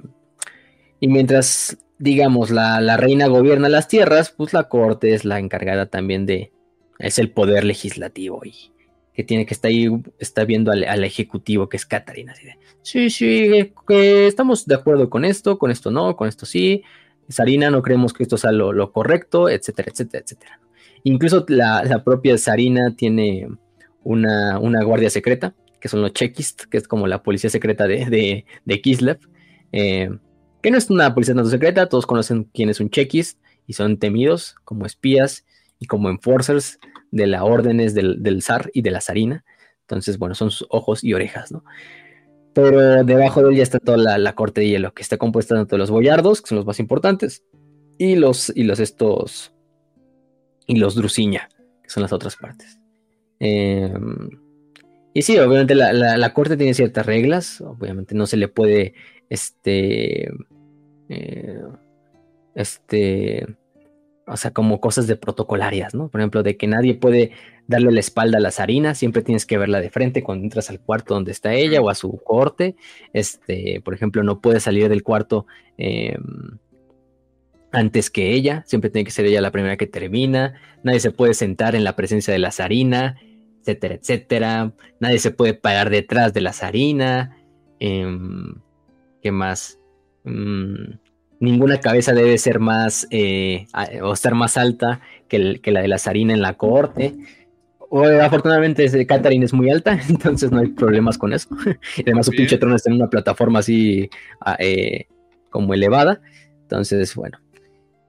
y mientras, digamos, la, reina gobierna las tierras, pues la corte es la encargada también de, es el poder legislativo y que tiene que estar ahí, está viendo al, ejecutivo que es Catarina, sí, sí, que estamos de acuerdo con esto, con esto no, con esto sí, Sarina no creemos que esto sea lo, correcto, etcétera, etcétera, etcétera. Incluso la, propia Sarina tiene una, una guardia secreta que son los Chekist, que es como la policía secreta de, de, Kislev, eh, que no es una policía tanto secreta, todos conocen quién es un Chekist y son temidos como espías y como enforcers de las órdenes del, del zar y de la zarina. Entonces, bueno, son sus ojos y orejas, ¿no? Pero debajo de él ya está toda la, corte de hielo, que está compuesta tanto de los boyardos, que son los más importantes, y los, y los estos, y los drusiña, que son las otras partes. Eh, y sí, obviamente la, corte tiene ciertas reglas, obviamente no se le puede, este, eh, este, o sea, como cosas de protocolarias, ¿no? Por ejemplo, de que nadie puede darle la espalda a la zarina, siempre tienes que verla de frente cuando entras al cuarto donde está ella o a su corte, este, por ejemplo, no puede salir del cuarto em, antes que ella, siempre tiene que ser ella la primera que termina, nadie se puede sentar en la presencia de la zarina, etcétera, etcétera. Nadie se puede parar detrás de la zarina. Em, ¿Qué más? Mm, ninguna cabeza debe ser más eh, o estar más alta que, la de la zarina en la corte. O, afortunadamente, Catherine es muy alta, entonces no hay problemas con eso. además, su pinche trono está en una plataforma así eh, como elevada. Entonces, bueno,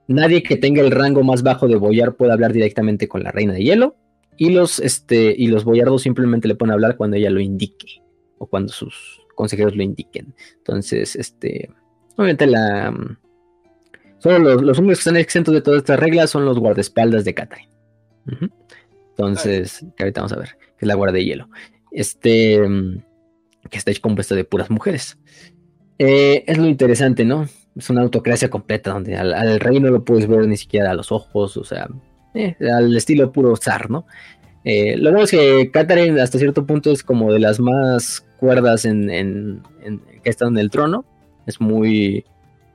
nadie que tenga el rango más bajo de Boyar puede hablar directamente con la reina de hielo. Y los, este, y los boyardos simplemente le pueden hablar cuando ella lo indique. O cuando sus consejeros lo indiquen. Entonces, este, obviamente la... Solo los, hombres que están exentos de todas estas reglas son los guardaespaldas de Catherine. Entonces, que ahorita vamos a ver, que es la guardia de hielo. Este, que está compuesta de puras mujeres. Eh, es lo interesante, ¿no? Es una autocracia completa donde al, rey no lo puedes ver ni siquiera a los ojos, o sea, eh, al estilo puro zar, ¿no? Eh, lo bueno es que Catherine hasta cierto punto es como de las más cuerdas en, que están en el trono. Es muy,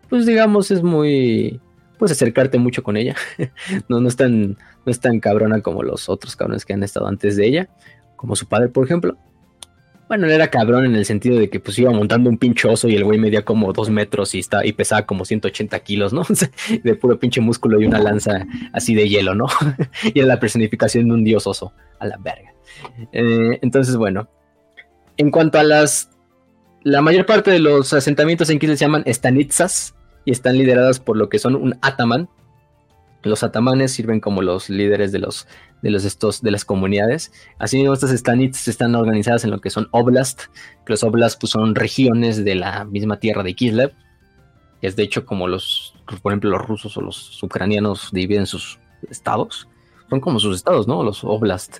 pues digamos, es muy, puedes acercarte mucho con ella. no, no, es tan, no es tan cabrona como los otros cabrones que han estado antes de ella, como su padre, por ejemplo. Bueno, él era cabrón en el sentido de que pues iba montando un pinchoso y el güey medía como dos metros y, está, y pesaba como 180 kilos, ¿no? de puro pinche músculo y una lanza así de hielo, ¿no? y era la personificación de un dios oso, a la verga. Eh, entonces, bueno, en cuanto a las... La mayor parte de los asentamientos en Kislev se llaman estanitsas y están lideradas por lo que son un ataman. Los atamanes sirven como los líderes de los de los estos de las comunidades. Asimismo, estas stanits están organizadas en lo que son oblast, que los oblast pues, son regiones de la misma tierra de Kislev. Es de hecho como los, por ejemplo, los rusos o los ucranianos dividen sus estados. Son como sus estados, ¿no? Los oblast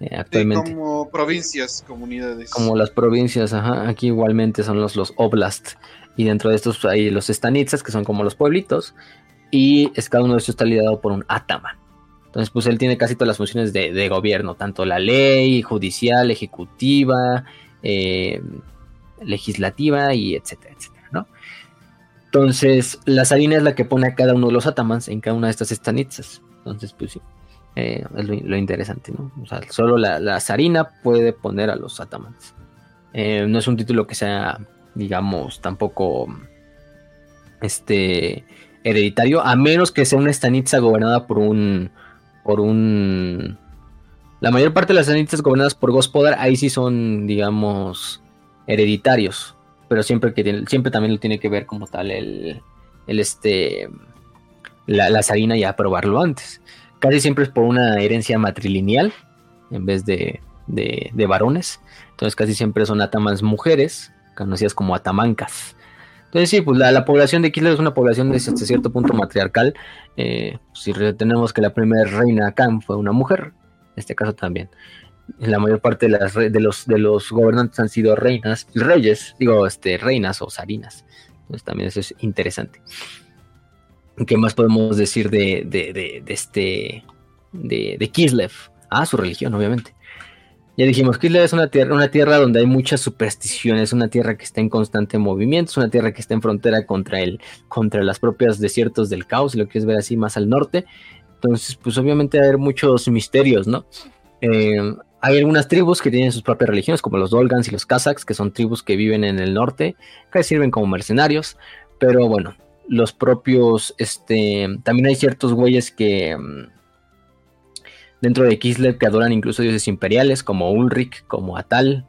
eh, actualmente. como provincias, comunidades. Como las provincias, ajá. Aquí igualmente son los, los oblast. Y dentro de estos hay los stanitsas, que son como los pueblitos. Y es, cada uno de estos está liderado por un ataman. Entonces, pues él tiene casi todas las funciones de, gobierno, tanto la ley, judicial, ejecutiva, eh, legislativa y etcétera, etcétera, ¿no? Entonces, la zarina es la que pone a cada uno de los atamans en cada una de estas estanizas. Entonces, pues sí, eh, es lo, interesante, ¿no? O sea, solo la, la zarina puede poner a los atamans. Eh, no es un título que sea, digamos, tampoco, este, hereditario, a menos que sea una estanitza gobernada por un por un... La mayor parte de las anitas gobernadas por Gospodar, ahí sí son, digamos, hereditarios. Pero siempre que tiene, siempre también lo tiene que ver como tal el, el este, la, la zarina y aprobarlo antes. Casi siempre es por una herencia matrilineal en vez de, de, de varones. Entonces casi siempre son atamans mujeres, conocidas como atamancas. Entonces sí, pues la, población de Kislev es una población de hasta cierto punto matriarcal. Eh, si retenemos que la primera reina acá fue una mujer, en este caso también. La mayor parte de, las, de, los, de los gobernantes han sido reinas, reyes, digo, este, reinas o zarinas. Entonces también eso es interesante. ¿Qué más podemos decir de, de, de, de este, de, Kislev? Ah, su religión, obviamente. Ya dijimos, Kislev es una tierra, una tierra donde hay muchas supersticiones, una tierra que está en constante movimiento, es una tierra que está en frontera contra, el, contra las propias desiertos del caos, si lo quieres ver así más al norte. Entonces, pues obviamente hay muchos misterios, ¿no? Eh, hay algunas tribus que tienen sus propias religiones, como los Dolgans y los Kazaks, que son tribus que viven en el norte, que sirven como mercenarios, pero bueno, los propios, este, también hay ciertos güeyes que mm, dentro de Kislev que adoran incluso dioses imperiales como Ulrich, como Atal,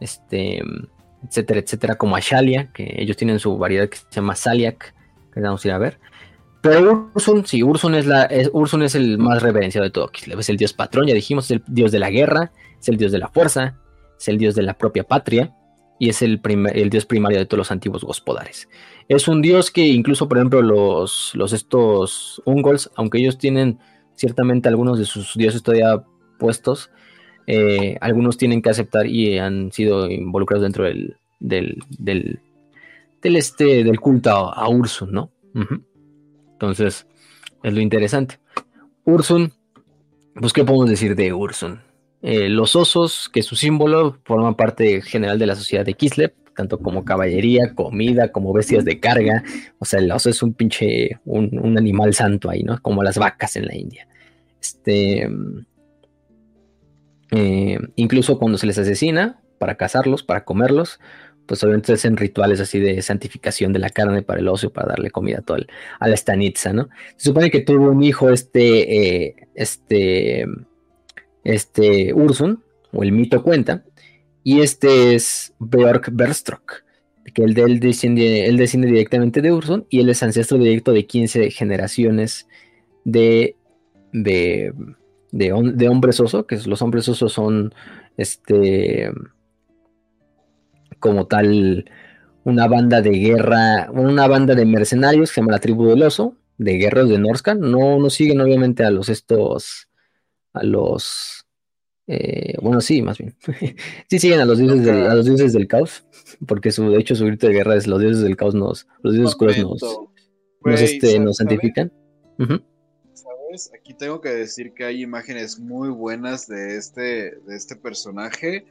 este, etcétera, etcétera, como Ashalia, que ellos tienen su variedad que se llama Saliak, que vamos a ir a ver. Pero Ursun, sí, Ursun es, la, Ursun es el más reverenciado de todo Kislev, es el dios patrón, ya dijimos, es el dios de la guerra, es el dios de la fuerza, es el dios de la propia patria y es el, el dios primario de todos los antiguos gospodares. Es un dios que incluso, por ejemplo, los, los estos Ungols, aunque ellos tienen ciertamente algunos de sus dioses todavía puestos, eh, algunos tienen que aceptar y han sido involucrados dentro del, del, del, este, del culto a, Ursun, ¿no? Entonces, es lo interesante. Ursun, pues, ¿qué podemos decir de Ursun? Eh, los osos, que su símbolo, forman parte general de la sociedad de Kislev, tanto como caballería, comida, como bestias de carga. O sea, el oso es un pinche, un, animal santo ahí, ¿no? Como las vacas en la India. Este, eh, incluso cuando se les asesina, para cazarlos, para comerlos, pues obviamente hacen rituales así de santificación de la carne para el oso, para darle comida a, todo a la estanitza, ¿no? Se supone que tuvo un hijo este, eh, este, este Ursun, o el mito cuenta, y este es Björk Berstrok, que él, él, desciende, desciende directamente de Urson y él es ancestro directo de 15 generaciones de, de, de, hombres oso, que los hombres osos son este como tal una banda de guerra, una banda de mercenarios que se llama la tribu del oso, de guerreros de Norscan. No, no siguen obviamente a los estos, a los, eh, bueno, sí, más bien. sí siguen a los dioses, del, a los dioses del caos, porque su, de hecho su grito de guerra es los dioses del caos nos, los dioses oscuros nos, nos, este, nos santifican. ¿Sabes? Aquí tengo que decir que hay imágenes muy buenas de este, de este personaje.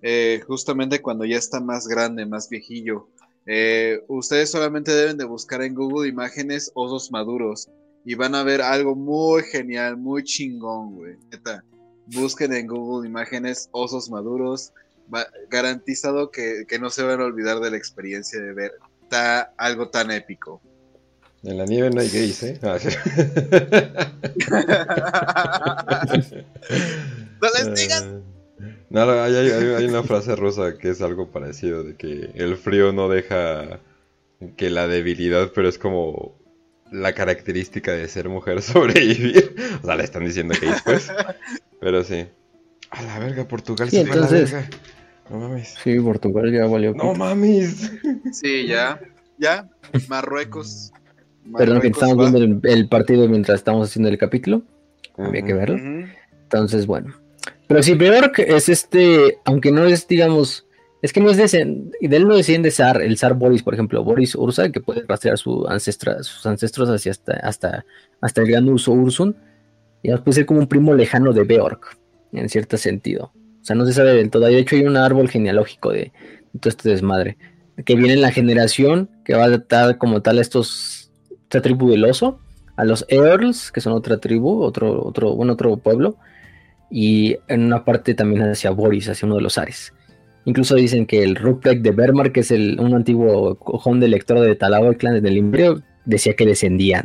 Eh, justamente cuando ya está más grande, más viejillo. Eh, ustedes solamente deben de buscar en Google imágenes osos maduros y van a ver algo muy genial, muy chingón, güey. busquen en Google imágenes osos maduros. garantizado que, no se van a olvidar de la experiencia de ver algo tan épico. En la nieve no hay gays, ¿eh? Ah, no les digas. Ah. No, hay, una frase rusa que es algo parecido, de que el frío no deja que la debilidad, pero es como la característica de ser mujer sobrevivir. O sea, le están diciendo que después. Pero sí. A la verga, Portugal sí, entonces... No mames. Sí, Portugal ya valió. No mames. Sí, ya. Ya. Marruecos. Perdón que estamos viendo el, partido mientras estamos haciendo el capítulo. Había que verlo. Entonces, bueno. Pero sí, peor es este, aunque no es, digamos, es que no es de, de él no desciende zar, el zar Boris, por ejemplo, Boris Ursa, que puede rastrear sus ancestros hacia hasta, hasta, hasta el gran Urso Ursun, y puede ser como un primo lejano de Beork, en cierto sentido. O sea, no se sabe del todo. De hecho, hay un árbol genealógico de, todo este desmadre, que viene en la generación que va a dar como tal a estos, esta tribu del oso, a los Earls, que son otra tribu, otro, otro, bueno, otro pueblo, y en una parte también hacia Boris, hacia uno de los Ares. Incluso dicen que el Ruprecht de Bermar, que es el, un antiguo cojón de lector de Talabo, el clan del Imperio, decía que descendía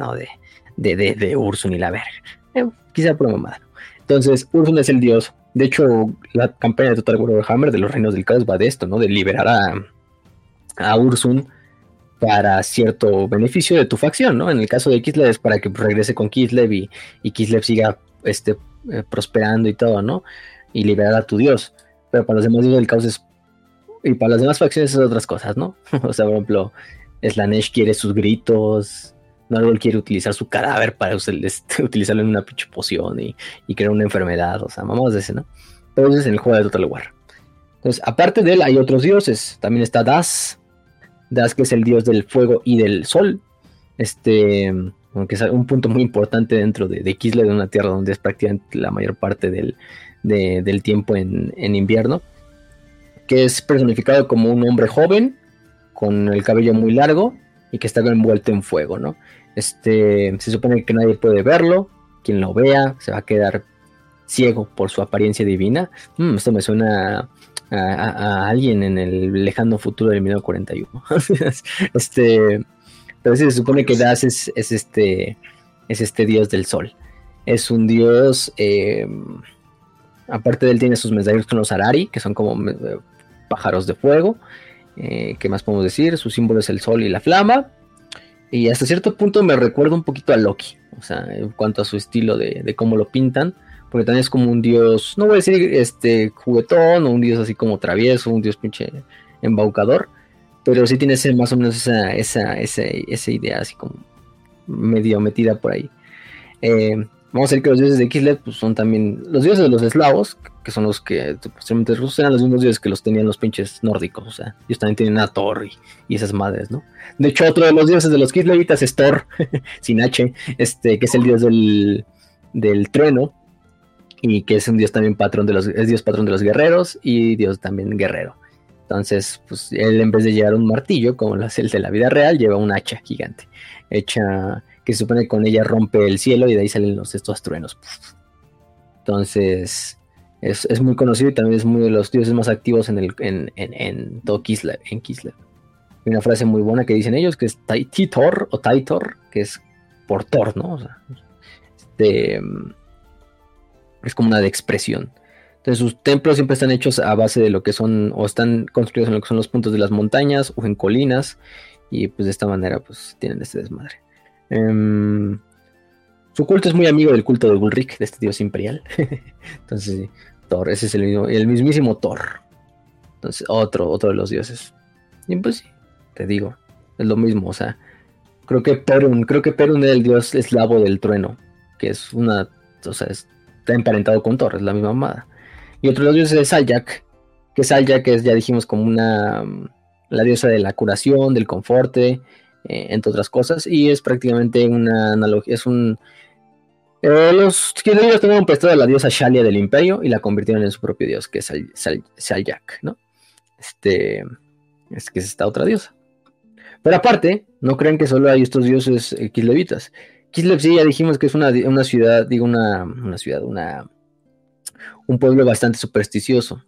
de, de Ursun y la verga. Eh, quizá por mamada. Entonces, Ursun es el dios. De hecho, la campaña de Total Warhammer de los Reinos del Caos va de esto, ¿no? De liberar a, a Ursun para cierto beneficio de tu facción, ¿no? En el caso de Kislev es para que regrese con Kislev y, y Kislev siga este, eh, prosperando y todo, ¿no? Y liberar a tu dios. Pero para los demás dioses del caos es... Y para las demás facciones es otras cosas, ¿no? o sea, por ejemplo, Slanesh quiere sus gritos, Narwhal quiere utilizar su cadáver para utilizarlo en una pinche poción y, crear una enfermedad, o sea, vamos de ese, ¿no? Pero eso es en el juego de Total War. Entonces, aparte de él, hay otros dioses. También está Das. Das, que es el dios del fuego y del sol. Este aunque es un punto muy importante dentro de, de Kislev, de una tierra donde es prácticamente la mayor parte del, tiempo en, invierno, que es personificado como un hombre joven, con el cabello muy largo y que está envuelto en fuego, ¿no? Este, se supone que nadie puede verlo, quien lo vea se va a quedar ciego por su apariencia divina. Mm, esto me suena a, alguien en el lejano futuro del 1941. este, pero se supone que Das es, este, es este dios del sol. Es un dios, eh, aparte de él tiene sus medallas con los Arari, que son como eh, pájaros de fuego. Eh, ¿Qué más podemos decir? Su símbolo es el sol y la flama. Y hasta cierto punto me recuerda un poquito a Loki, o sea, en cuanto a su estilo de, cómo lo pintan, porque también es como un dios, no voy a decir este juguetón o un dios así como travieso, un dios pinche embaucador, pero sí tiene más o menos esa, esa, esa, idea así como medio metida por ahí. Eh, vamos a ver que los dioses de Kislev pues, son también los dioses de los eslavos, que son los que posteriormente rusos eran los mismos dioses que los tenían los pinches nórdicos, o sea, ellos también tienen a Thor y, esas madres, ¿no? De hecho, otro de los dioses de los Kislevitas es Thor, sin H, este, que es el dios del, del trueno, y que es un dios también patrón de los, es dios patrón de los guerreros y dios también guerrero. Entonces, pues él en vez de llevar un martillo, como lo hace el de la vida real, lleva un hacha gigante, hecha que se supone que con ella rompe el cielo y de ahí salen los, estos truenos. Entonces, es, muy conocido y también es uno de los dioses más activos en, el, en, en, todo Kislev, en Kislev. Hay una frase muy buena que dicen ellos, que es Titor o Taitor, que es por Thor, ¿no? O sea, este, es como una de expresión. Entonces sus templos siempre están hechos a base de lo que son, o están construidos en lo que son los puntos de las montañas o en colinas, y pues de esta manera pues tienen este desmadre. Em, su culto es muy amigo del culto de Ulrich, de este dios imperial. Entonces, Ese es el, mismo, el mismísimo Thor. Entonces, otro, otro de los dioses. Y pues sí, te digo, es lo mismo, o sea, creo que Perun, creo que Perun era el dios eslavo del trueno, que es una, o sea, está emparentado con Thor, es la misma mamada. Y otro de los dioses es Saljak, que Saljak es, ya dijimos, como una, la diosa de la curación, del conforte, eh, entre otras cosas, y es prácticamente una analogía, es un... Eh, los ellos tomaron prestado a la diosa Shalia del imperio y la convirtieron en su propio dios, que es Saljak, ¿no? Este, es que es esta otra diosa. Pero aparte, no crean que solo hay estos dioses eh, kislevitas. Kislev sí, ya dijimos que es una, ciudad, digo, una, una, ciudad, una, un pueblo bastante supersticioso.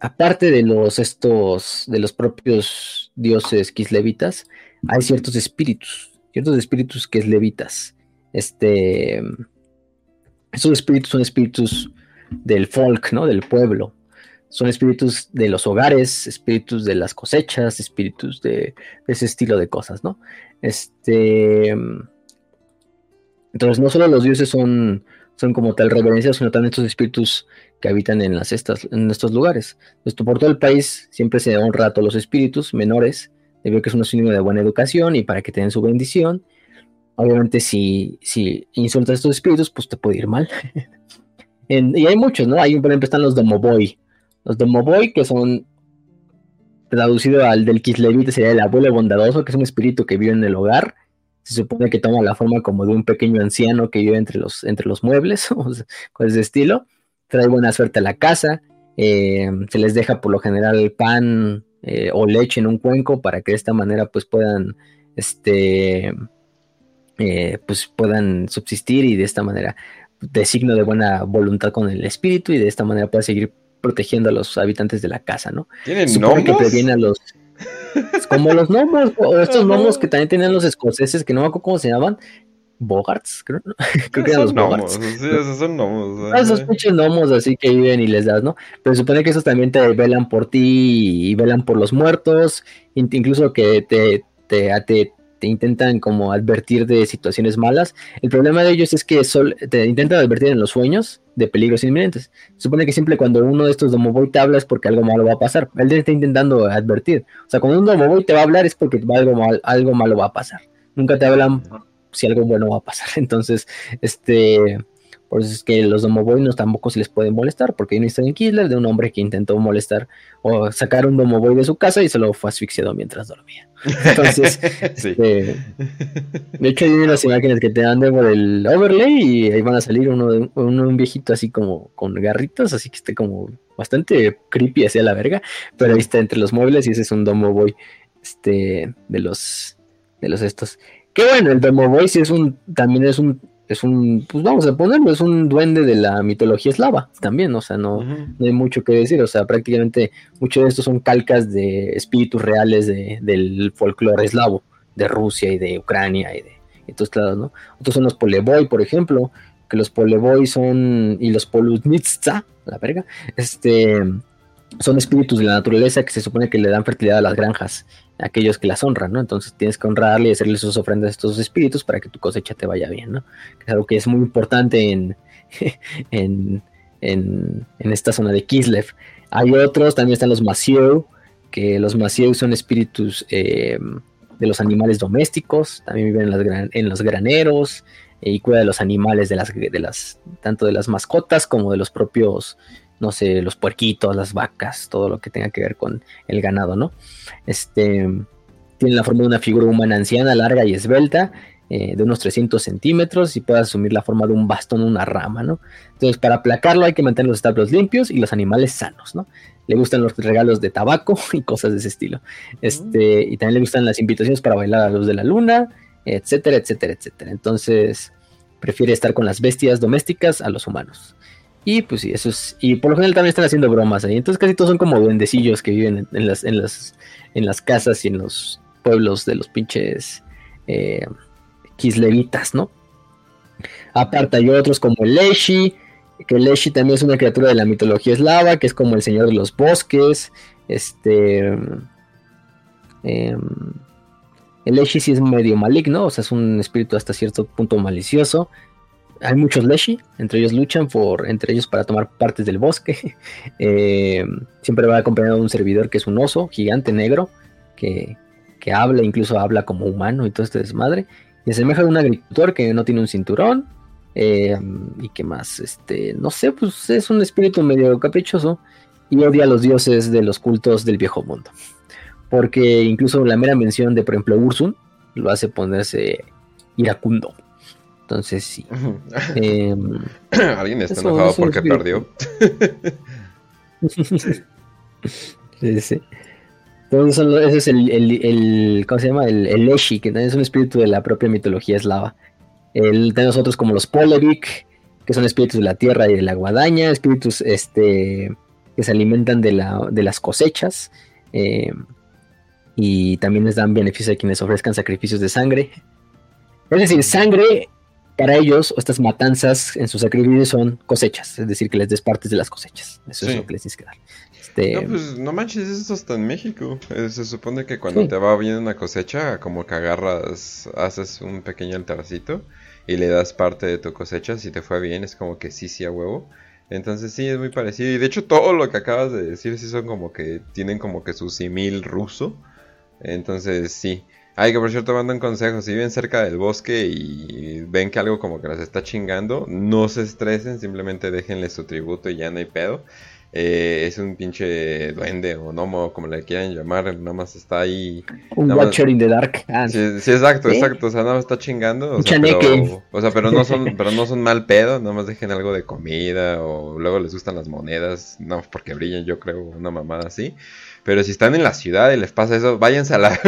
Aparte de los estos, de los propios dioses kislevitas, hay ciertos espíritus, ciertos espíritus kislevitas. Este, espíritus son espíritus del folk, ¿no? Del pueblo son espíritus de los hogares, espíritus de las cosechas, espíritus de, ese estilo de cosas, ¿no? Este. Entonces, no solo los dioses son, son como tal reverencia, sino también estos espíritus que habitan en, las estas, en estos lugares. Esto por todo el país siempre se honra a todos los espíritus menores, debido a que es un sinónimo de buena educación y para que tengan su bendición. Obviamente, si, si insultas a estos espíritus, pues te puede ir mal. y hay muchos, ¿no? Hay, por ejemplo, están los Domoboy, los Domoboy, que son traducido al del Kislevite, sería el abuelo bondadoso, que es un espíritu que vive en el hogar. Se supone que toma la forma como de un pequeño anciano que vive entre los, entre los muebles, con ese estilo. Trae buena suerte a la casa. Eh, se les deja por lo general pan eh, o leche en un cuenco para que de esta manera pues puedan este eh, pues puedan subsistir y de esta manera de signo de buena voluntad con el espíritu y de esta manera pueda seguir protegiendo a los habitantes de la casa, ¿no? ¿Tienen gnomos? que previene a los... Como los gnomos, o estos gnomos que también tenían los escoceses, que no me acuerdo cómo se llaman, Bogarts, creo, creo que eran los gnomos, Sí, esos son gnomos. Ah, esos pinches gnomos así que viven y les das, ¿no? Pero supone que esos también te velan por ti y velan por los muertos, incluso que te, te, te, te intentan como advertir de situaciones malas. El problema de ellos es que te intentan advertir en los sueños de peligros inminentes. Se supone que siempre cuando uno de estos Domoboy te habla es porque algo malo va a pasar. Él te está intentando advertir. O sea, cuando un Domoboy te va a hablar es porque algo, mal, algo malo va a pasar. Nunca te hablan si algo bueno va a pasar. Entonces, este por eso es que los domoboy tampoco se les puede molestar, porque hay una historia en Kislev de un hombre que intentó molestar o sacar un domoboy de su casa y se lo fue asfixiado mientras dormía. Entonces, este, de hecho hay unas imágenes que te dan por el overlay y ahí van a salir uno, de, un viejito así como con garritos, así que esté como bastante creepy hacia la verga, pero ahí está entre los muebles y ese es un domoboy este, de los de los estos. Que bueno, el domoboy sí es un, también es un es un, pues vamos a ponerlo, es un duende de la mitología eslava también, o sea, no, no hay mucho que decir, o sea, prácticamente muchos de estos son calcas de espíritus reales de, del folclore eslavo, de Rusia y de Ucrania y de estos lados, ¿no? Otros son los Poleboy, por ejemplo, que los Poleboy son, y los Polutnitsa, la verga, este, son espíritus de la naturaleza que se supone que le dan fertilidad a las granjas aquellos que las honran, ¿no? Entonces tienes que honrarle y hacerle sus ofrendas a estos espíritus para que tu cosecha te vaya bien, ¿no? es algo que es muy importante en, en, en, esta zona de Kislev. Hay otros, también están los Masieu, que los Masieu son espíritus eh, de los animales domésticos, también viven en, las en los graneros eh, y cuida de los animales de las, de las, tanto de las mascotas como de los propios no sé, los puerquitos, las vacas, todo lo que tenga que ver con el ganado, ¿no? Este, tiene la forma de una figura humana anciana, larga y esbelta, eh, de unos 300 centímetros y puede asumir la forma de un bastón o una rama, ¿no? Entonces, para aplacarlo hay que mantener los establos limpios y los animales sanos, ¿no? Le gustan los regalos de tabaco y cosas de ese estilo. Este, y también le gustan las invitaciones para bailar a la luz de la luna, etcétera, etcétera, etcétera. Entonces, prefiere estar con las bestias domésticas a los humanos. Y pues sí, eso es. Y por lo general también están haciendo bromas ahí. Entonces casi todos son como duendecillos que viven en, las, en, las, en las casas y en los pueblos de los pinches eh, kislevitas, ¿no? Aparte hay otros como Leshi, que Leshi también es una criatura de la mitología eslava, que es como el señor de los bosques. Este. Em, el Leshi sí es medio maligno, o sea, es un espíritu hasta cierto punto malicioso hay muchos Leshi, entre ellos luchan por, entre ellos para tomar partes del bosque. Eh, siempre va acompañado de un servidor que es un oso gigante negro que, que habla, incluso habla como humano y todo este desmadre. Y se asemeja a un agricultor que no tiene un cinturón. Eh, y que más, este, no sé, pues es un espíritu medio caprichoso y odia a los dioses de los cultos del viejo mundo. Porque incluso la mera mención de, por ejemplo, Ursun lo hace ponerse iracundo. Entonces sí. Em, Alguien está enojado porque perdió. sí, sí. Entonces ese es el, el, ¿cómo se llama? El, el Leshi, que también es un espíritu de la propia mitología eslava. El, tenemos otros como los Polevik, que son espíritus de la tierra y de la guadaña, espíritus este, que se alimentan de, la, de las cosechas. Em, y también les dan beneficio a quienes ofrezcan sacrificios de sangre. Es decir, sangre para ellos, estas matanzas en sus sacrificios son cosechas, es decir, que les des partes de las cosechas. Eso es lo que les tienes que dar. Este... No, pues no manches, eso está en México. Eh, se supone que cuando te va bien una cosecha, como que agarras, haces un pequeño altarcito y le das parte de tu cosecha. Si te fue bien, es como que sí, sí, a huevo. Entonces sí, es muy parecido. Y de hecho, todo lo que acabas de decir, sí son como que tienen como que su simil ruso. Entonces sí. Ay, que por cierto un consejo, si viven cerca del bosque y ven que algo como que las está chingando, no se estresen, simplemente déjenle su tributo y ya no hay pedo. Eh, es un pinche duende o gnomo, como le quieran llamar, nada más está ahí. Un Watcher in the Dark. Ah, sí, exacto, exacto, o sea, nada más está chingando. O sea, pero, o sea, pero no son, pero no son mal pedo, nada más dejen algo de comida o luego les gustan las monedas, no porque brillen, yo creo, una mamada así. Pero si están en la ciudad y les pasa eso, váyanse a la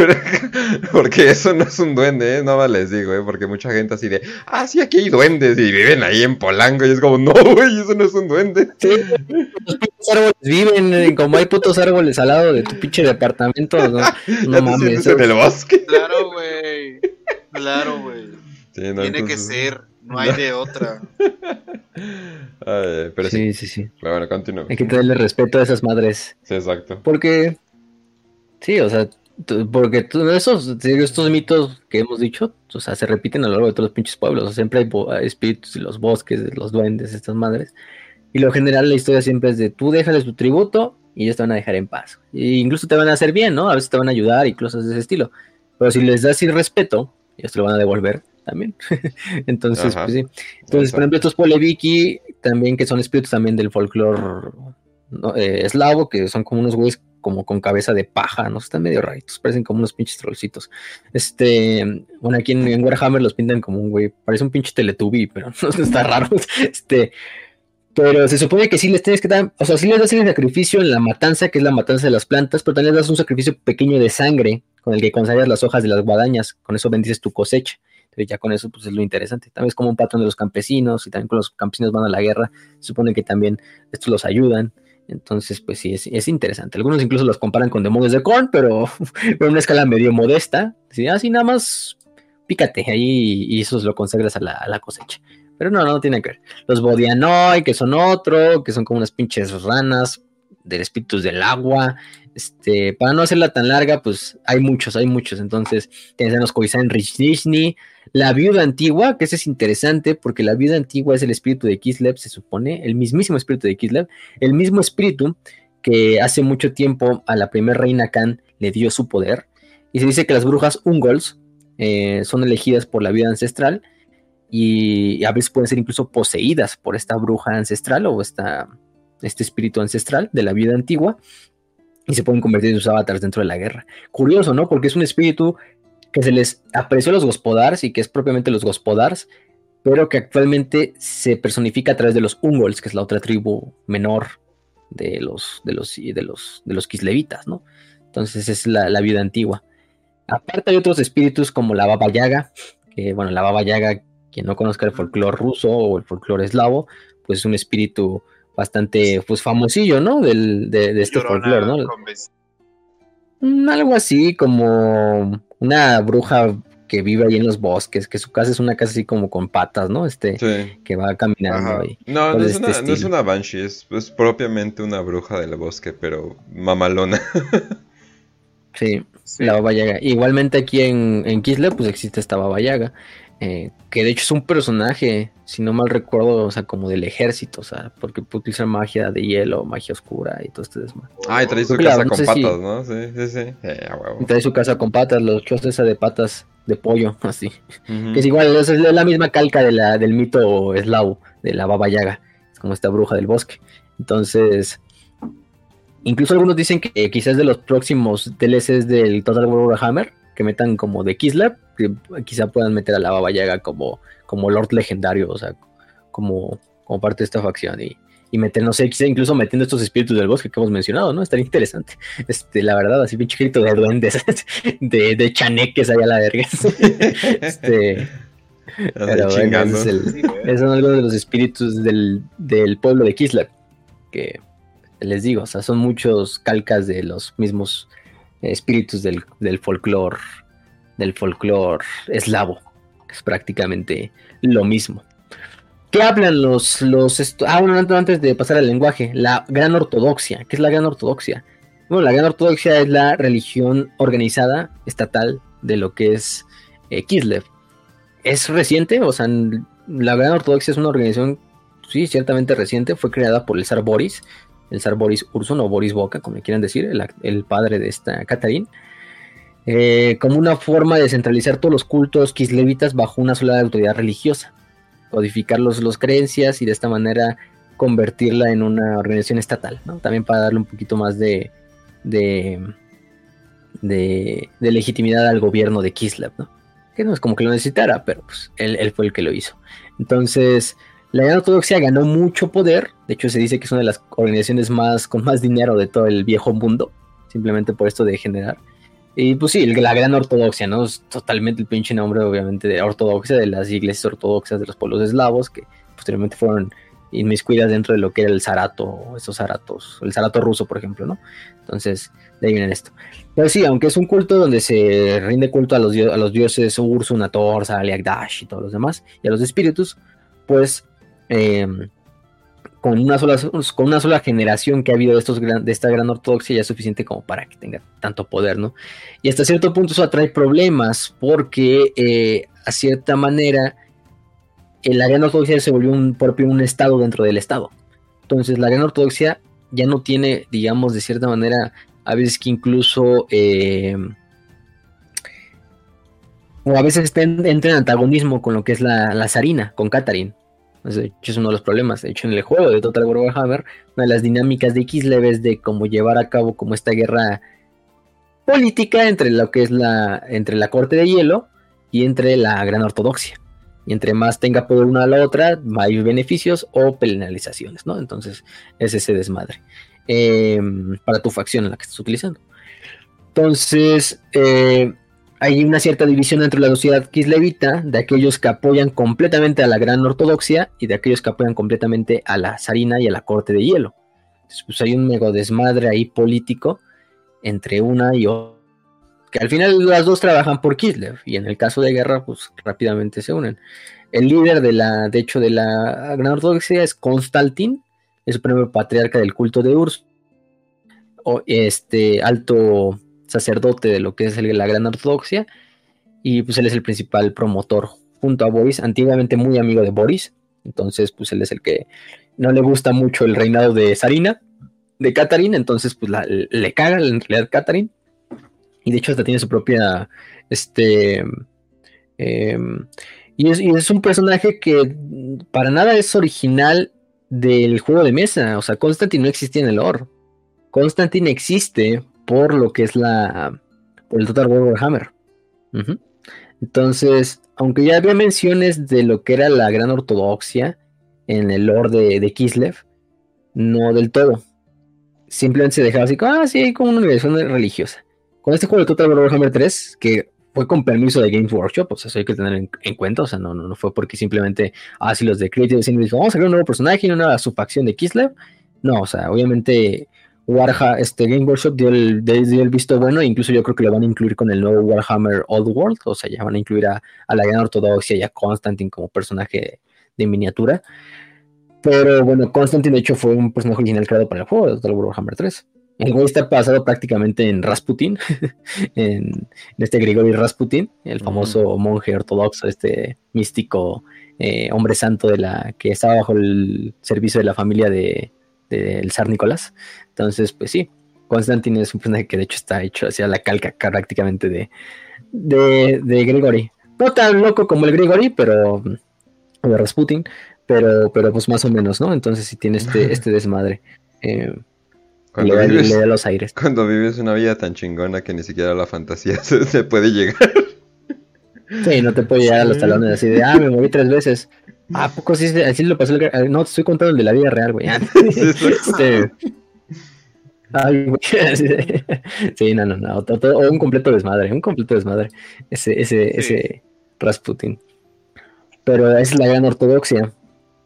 Porque eso no es un duende, ¿eh? No más les digo, ¿eh? Porque mucha gente así de, ah, sí, aquí hay duendes y viven ahí en Polanco. Y es como, no, güey, eso no es un duende. Sí, los putos árboles viven, eh, como hay putos árboles al lado de tu pinche departamento. No, no mames. En el bosque. Claro, güey. Claro, güey. Tiene que ser. No hay de otra. Pero sí, sí, sí. bueno, continúo. Hay que tenerle respeto a esas madres. Sí, exacto. Porque, sí, o sea, porque esos, estos mitos que hemos dicho, o sea, se repiten a lo largo de todos los pinches pueblos. O sea, siempre hay espíritus de los bosques, los duendes, estas madres. Y lo general, la historia siempre es de tú déjales tu tributo y ellos te van a dejar en paz. E incluso te van a hacer bien, ¿no? A veces te van a ayudar y cosas de ese estilo. Pero si les das sin respeto, ellos te lo van a devolver también. Entonces, pues sí. Entonces, por ejemplo, estos Poleviki, también que son espíritus también del folclore eh, eslavo, que son como unos güeyes como con cabeza de paja, ¿no? Están medio raritos, parecen como unos pinches trollcitos. Este, bueno, aquí en, Warhammer los pintan como un güey, parece un pinche Teletubby, pero no está raro. Este, pero se supone que sí les tienes que dar, o sea, sí les das el sacrificio en la matanza, que es la matanza de las plantas, pero también les das un sacrificio pequeño de sangre, con el que consagras las hojas de las guadañas, con eso bendices tu cosecha. Entonces ya con eso pues es lo interesante. También es como un patrón de los campesinos y también con los campesinos van a la guerra, supone que también estos los ayudan. Entonces, pues sí, es, interesante. Algunos incluso los comparan con demonios de Korn, pero en una escala medio modesta. Así, así nada más pícate ahí y, eso lo consagras a la, cosecha. Pero no, no, tiene que ver. Los Bodianoi, que son otro, que son como unas pinches ranas del espíritus del agua. Este, para no hacerla tan larga, pues hay muchos, hay muchos. Entonces, tenemos Koizan Rich Disney, la viuda antigua, que ese es interesante porque la viuda antigua es el espíritu de Kislev, se supone, el mismísimo espíritu de Kislev, el mismo espíritu que hace mucho tiempo a la primera reina Khan le dio su poder. Y se dice que las brujas Ungols eh, son elegidas por la vida ancestral y a veces pueden ser incluso poseídas por esta bruja ancestral o esta, este espíritu ancestral de la vida antigua y se pueden convertir en sus avatars dentro de la guerra. Curioso, ¿no? Porque es un espíritu que se les apreció a los gospodars y que es propiamente los gospodars, pero que actualmente se personifica a través de los Ungols, que es la otra tribu menor de los, de los, de los, de los Kislevitas, ¿no? Entonces es la, vida antigua. Aparte hay otros espíritus como la Baba Yaga, que bueno, la Baba Yaga, quien no conozca el folclore ruso o el folclore eslavo, pues es un espíritu bastante pues famosillo, ¿no? Del, de, este folclore, ¿no? Mm, algo así como una bruja que vive ahí en los bosques, que su casa es una casa así como con patas, ¿no? Este, que va caminando ahí. No, no es, este una, no es, una, banshee, es, propiamente una bruja del bosque, pero mamalona. sí, la Baba Yaga. Igualmente aquí en, en Kislev, pues existe esta Baba Yaga. Eh, que de hecho es un personaje, si no mal recuerdo, o sea, como del ejército, o sea, porque puede utilizar magia de hielo, magia oscura y todo este desmadre. Ah, y trae su casa con patas, ¿no? Sí, sí, sí. y trae su casa con patas, los chos esa de patas de pollo, así. Que es igual, es la misma calca de la, del mito eslavo, de la Baba Yaga. Es como esta bruja del bosque. Entonces, incluso algunos dicen que quizás de los próximos DLCs del Total War Hammer, que metan como de Kislev, que quizá puedan meter a la Baba Yaga como, como Lord Legendario, o sea, como, como parte de esta facción y, y meter, no sé, quizá incluso metiendo estos espíritus del bosque que hemos mencionado, ¿no? Estaría interesante. Este, la verdad, así pinche grito de duendes, de, de chaneques allá a la verga. este. Pero bueno, es esos son algunos de los espíritus del, del pueblo de Kislev. Que les digo, o sea, son muchos calcas de los mismos espíritus del, del folclore del folclore eslavo. Es prácticamente lo mismo. ¿Qué hablan los, los ah, bueno, antes de pasar al lenguaje, la gran ortodoxia. ¿Qué es la gran ortodoxia? Bueno, la gran ortodoxia es la religión organizada estatal de lo que es eh, Kislev. Es reciente, o sea, la gran ortodoxia es una organización, sí, ciertamente reciente, fue creada por el zar Boris el zar Boris Ursun o Boris Boca, como le quieran decir, el, padre de esta Catarín, eh, como una forma de centralizar todos los cultos kislevitas bajo una sola autoridad religiosa, codificar los, creencias y de esta manera convertirla en una organización estatal, también para darle un poquito más de, de, legitimidad al gobierno de Kislev, que no es como que lo necesitara, pero pues él fue el que lo hizo. Entonces, la Gran Ortodoxia ganó mucho poder, de hecho se dice que es una de las organizaciones más con más dinero de todo el viejo mundo, simplemente por esto de generar. Y pues sí, la Gran Ortodoxia, ¿no? Es totalmente el pinche nombre, obviamente, de ortodoxia, de las iglesias ortodoxas de los pueblos eslavos, que posteriormente fueron inmiscuidas dentro de lo que era el zarato, esos zaratos, el zarato ruso, por ejemplo, ¿no? Entonces, de ahí viene esto. Pero sí, aunque es un culto donde se rinde culto a los, a los dioses Ursun, Ator, Dash y todos los demás, y a los espíritus, pues Em, con, una sola, con una sola generación que ha habido de, estos de esta gran ortodoxia ya es suficiente como para que tenga tanto poder, ¿no? Y hasta cierto punto eso atrae problemas porque eh, a cierta manera eh, la gran ortodoxia se volvió un propio un estado dentro del estado. Entonces la gran ortodoxia ya no tiene, digamos, de cierta manera, a veces que incluso... Em, o a veces entra en antagonismo con lo que es la, la zarina, con Katarin. De hecho, es uno de los problemas. De hecho, en el juego de Total War Warhammer, una de las dinámicas de Kislev es de cómo llevar a cabo como esta guerra política entre lo que es la, entre la corte de hielo y entre la gran ortodoxia. Y entre más tenga poder una a la otra, hay beneficios o penalizaciones, ¿no? Entonces, es ese desmadre. Em, para tu facción en la que estás utilizando. Entonces, eh, hay una cierta división entre la sociedad kislevita de aquellos que apoyan completamente a la gran ortodoxia y de aquellos que apoyan completamente a la zarina y a la corte de hielo. Pues hay un mega desmadre ahí político entre una y otra. Que al final las dos trabajan por Kislev y en el caso de guerra, pues rápidamente se unen. El líder de la, de hecho, de la gran ortodoxia es Constantin, es el primer patriarca del culto de Urs, o este alto sacerdote de lo que es la Gran Ortodoxia, y pues él es el principal promotor junto a Boris, antiguamente muy amigo de Boris, entonces pues él es el que no le gusta mucho el reinado de Sarina, de Catherine, entonces pues le caga en realidad Catherine, y de hecho hasta tiene su propia, este, em, y, es, un personaje que para nada es original del juego de mesa, o sea, Constantine no existía en el lore. Constantine existe por lo que es la por el Total War Warhammer. Entonces, aunque ya había menciones de lo que era la gran ortodoxia en el lore de, Kislev, no del todo. Simplemente se dejaba así, ah, sí, como una organización religiosa. Con este juego de Total War Warhammer 3, que fue con permiso de Games Workshop, o sea, eso hay que tener en, cuenta, o sea, no, no, no fue porque simplemente, ah, si los de Creative dijo, vamos a crear un nuevo personaje y una subfacción de Kislev. No, o sea, obviamente Warhammer, este Game Workshop dio el, dio el visto bueno, incluso yo creo que lo van a incluir con el nuevo Warhammer Old World, o sea, ya van a incluir a, la Gran Ortodoxia y a Constantine como personaje de miniatura. Pero bueno, Constantine de hecho fue un personaje original creado para el juego de Warhammer 3. El güey está basado prácticamente en Rasputin, en, este Grigori Rasputin, el famoso monje ortodoxo, este místico eh, hombre santo de la que estaba bajo el servicio de la familia del de, zar Nicolás. Entonces, pues sí, Constantine es un personaje que de hecho está hecho hacia la calca prácticamente de, de, de Grigori. No tan loco como el Grigori, pero de Rasputin, pero, pero pues más o menos, ¿no? Entonces sí tiene este, este desmadre. Eh, cuando, vives, los aires. cuando vives una vida tan chingona que ni siquiera la fantasía se, puede llegar. Sí, no te puede llegar a los talones así de, ah, me moví tres veces. ¿A poco sí, así lo pasó? El... No, te estoy contando el de la vida real, güey. este... Ay, güey. Sí, no, no, no. un completo desmadre, un completo desmadre. Ese, ese, ese Rasputin. Pero es la gran ortodoxia.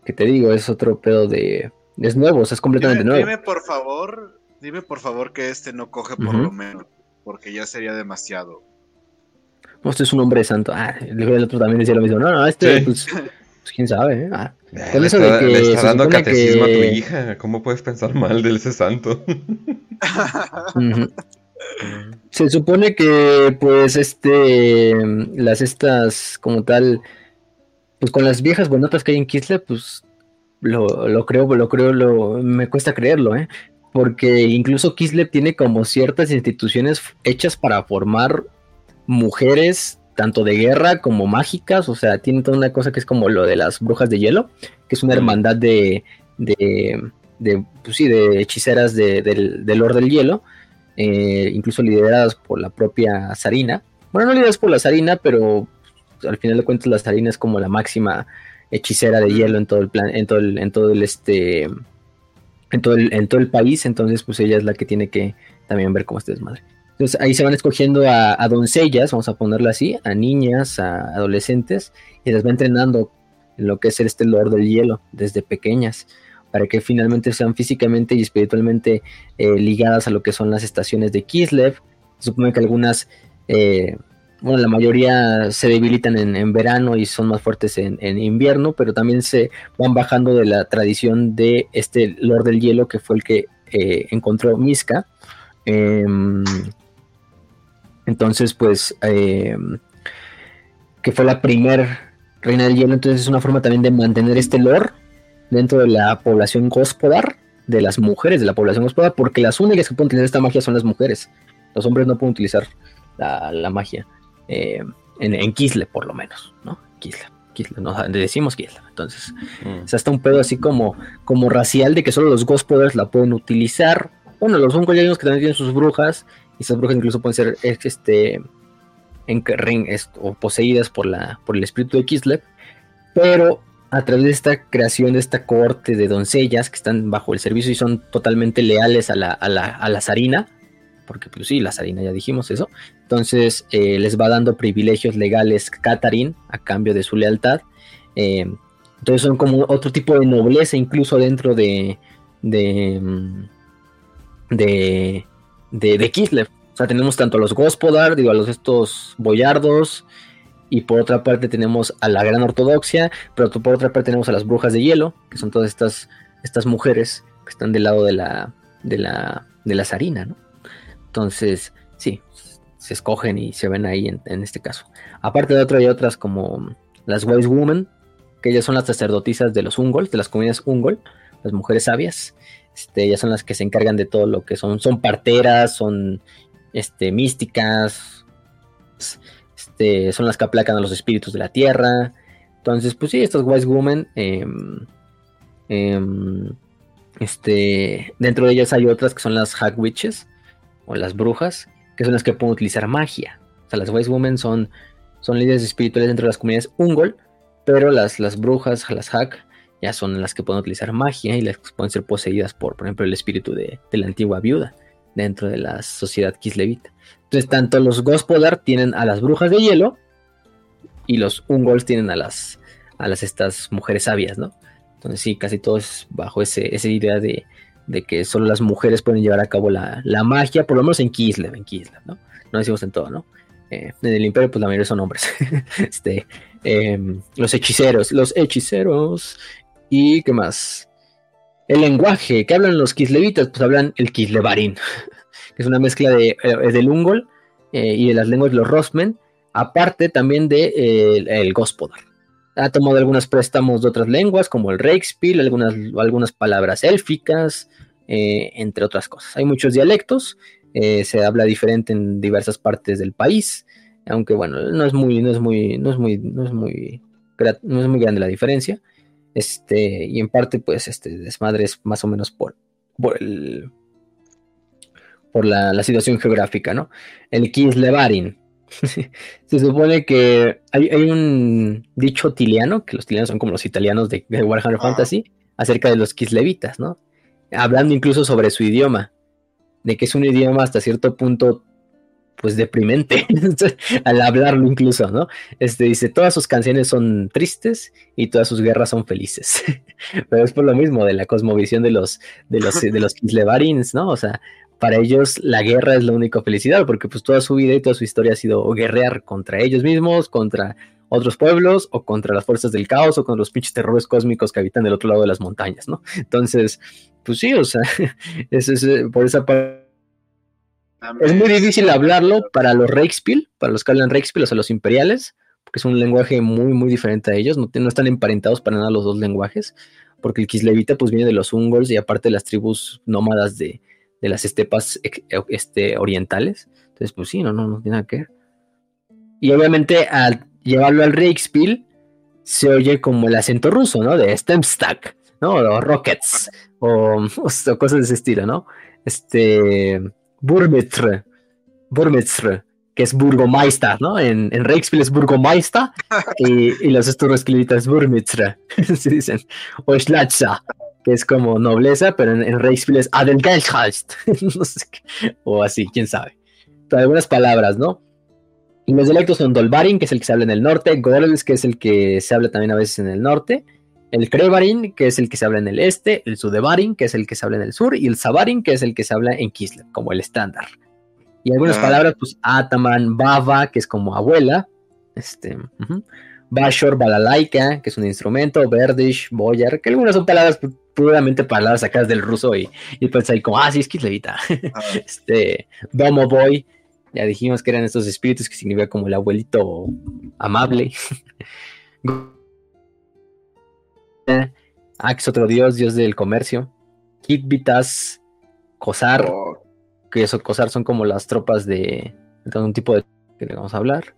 Que te digo, es otro pedo de. Es nuevo, o sea, es completamente nuevo. Dime por favor, dime por favor que este no coge por lo menos, porque ya sería demasiado. No, este es un hombre santo. Ah, el otro también decía lo mismo. No, no, este, pues, pues, quién sabe, ¿eh? Ah, eh, de que. Le está dando catecismo a tu hija. ¿Cómo puedes pensar mal de ese santo? Se supone que, pues, este. Las estas, como tal pues con las viejas buenotas que hay en Kislev, pues lo, lo creo, lo creo, lo, me cuesta creerlo, ¿eh? Porque incluso Kislev tiene como ciertas instituciones hechas para formar mujeres tanto de guerra como mágicas, o sea, tiene toda una cosa que es como lo de las brujas de hielo, que es una hermandad de, de, de pues sí, de hechiceras del, del Lord del Hielo, eh, incluso lideradas por la propia Sarina. Bueno, no lideradas por la Sarina, pero al final de cuentas la Sarina es como la máxima hechicera de hielo en todo el plan, en todo el, en todo el este, en todo el, en todo el país, entonces pues ella es la que tiene que también ver cómo este desmadre. Entonces ahí se van escogiendo a, doncellas, vamos a ponerlo así, a niñas, a adolescentes, y las va entrenando en lo que es este Lord del Hielo desde pequeñas, para que finalmente sean físicamente y espiritualmente eh, ligadas a lo que son las estaciones de Kislev. Se supone que algunas eh, bueno, la mayoría se debilitan en, verano y son más fuertes en, invierno, pero también se van bajando de la tradición de este Lord del Hielo que fue el que eh, encontró Miska. Entonces, pues, em, que fue la primer reina del hielo, entonces es una forma también de mantener este Lord dentro de la población Gospodar, de las mujeres de la población Gospodar, porque las únicas que pueden tener esta magia son las mujeres. Los hombres no pueden utilizar la magia. Eh, en, en, Kisle por lo menos, ¿no? Kisle, Kisle, no, decimos Kisle. Entonces, mm. es hasta un pedo así como, como racial de que solo los Gospoders la pueden utilizar. Bueno, los Ungolianos que también tienen sus brujas, y esas brujas incluso pueden ser este, en, o poseídas por, la, por el espíritu de Kislev, pero a través de esta creación de esta corte de doncellas que están bajo el servicio y son totalmente leales a la, a la, a la zarina, porque pues sí, la zarina ya dijimos eso, entonces eh, les va dando privilegios legales Katarin a cambio de su lealtad. Eh, entonces son como otro tipo de nobleza incluso dentro de de mm, de, de, Kislev. O sea, tenemos tanto a los Gospodar, digo, a los estos boyardos, y por otra parte tenemos a la gran ortodoxia, pero por otra parte tenemos a las brujas de hielo, que son todas estas, estas mujeres que están del lado de la, de la, de zarina, ¿no? Entonces, sí, se escogen y se ven ahí en, este caso. Aparte de otro, hay otras como las Wise Women, que ellas son las sacerdotisas de los Ungol, de las comunidades Ungol, las mujeres sabias. Este, ellas son las que se encargan de todo lo que son, son parteras, son este, místicas, este, son las que aplacan a los espíritus de la tierra. Entonces, pues sí, estas Wise Women, em, em, este, dentro de ellas hay otras que son las Hag Witches o las brujas, que son las que pueden utilizar magia. O sea, las Wise Women son, son líderes espirituales dentro de las comunidades Ungol, pero las, las brujas, las Hack, ya son las que pueden utilizar magia y las que pueden ser poseídas por, por ejemplo, el espíritu de, la antigua viuda dentro de la sociedad Kislevita. Entonces, tanto los Gospodar tienen a las brujas de hielo y los Ungols tienen a las, a las estas mujeres sabias, ¿no? Entonces, sí, casi todos bajo ese, esa idea de, de que solo las mujeres pueden llevar a cabo la, magia, por lo menos en Kislev, en Kislev, ¿no? No decimos en todo, ¿no? Eh, en el imperio, pues la mayoría son hombres. este, em, los hechiceros, los hechiceros. ¿Y qué más? El lenguaje que hablan los kislevitas, pues hablan el kislevarín, que es una mezcla de, eh, del ungol eh, y de las lenguas de los rosmen, aparte también de el gospodar. Ha tomado algunos préstamos de otras lenguas, como el Reichspiel, algunas, algunas palabras élficas, entre otras cosas. Hay muchos dialectos, se habla diferente en diversas partes del país, aunque bueno, no es muy, no es muy, no es muy, no es muy, no es muy grande la diferencia. Este, y en parte, pues, este desmadre es más o menos por, por el por la, situación geográfica, ¿no? El Kislevarin. Se supone que hay, un dicho tiliano, que los tilianos son como los italianos de, Warhammer ah. Fantasy, acerca de los Kislevitas, ¿no? Hablando incluso sobre su idioma, de que es un idioma hasta cierto punto pues deprimente al hablarlo incluso, ¿no? Este dice, todas sus canciones son tristes y todas sus guerras son felices. Pero es por lo mismo de la cosmovisión de los de los de los Kislevarins, ¿no? O sea, para ellos la guerra es la única felicidad, porque pues toda su vida y toda su historia ha sido guerrear contra ellos mismos, contra otros pueblos o contra las fuerzas del caos o con los pinches terrores cósmicos que habitan del otro lado de las montañas, ¿no? Entonces, pues sí, o sea, es, es por esa parte es muy difícil hablarlo para los Reichspiel, para los que hablan Reichspiel, o sea, los imperiales, porque es un lenguaje muy, muy diferente a ellos. No, están emparentados para nada los dos lenguajes, porque el Kislevita pues viene de los Ungols y aparte de las tribus nómadas de, las estepas este, orientales. Entonces, pues sí, no, no, no tiene nada que ver. Y obviamente al llevarlo al Reichspiel, se oye como el acento ruso, ¿no? De Stemstack, ¿no? O Rockets, o, o cosas de ese estilo, ¿no? Este Burmitre, Burmitre, que es burgomeister, ¿no? En, en es burgomeister y, y los esturresclivitas es Burmitre, se dicen. O Schlatza, que es como nobleza, pero en, en es Adelgeldhast, no sé qué, o así, quién sabe. Pero algunas palabras, ¿no? Y los dialectos son Dolbarin, que es el que se habla en el norte, Gorlis, que es el que se habla también a veces en el norte, el Krevarin, que es el que se habla en el este, el Sudevarin, que es el que se habla en el sur, y el Savarin, que es el que se habla en Kislev, como el estándar. Y algunas ah. palabras, pues Ataman, Bava, que es como abuela, este, Bashor, Balalaika, que es un instrumento, Verdish, Boyar, que algunas son palabras puramente palabras sacadas del ruso y, y ahí como, ah, sí, es Kislevita. Ah. este, Domo Boy, ya dijimos que eran estos espíritus que significa como el abuelito amable. Ax, otro dios, dios del comercio. Kitvitas, Kosar, oh. que eso, Kosar son como las tropas de, de un tipo de que le vamos a hablar.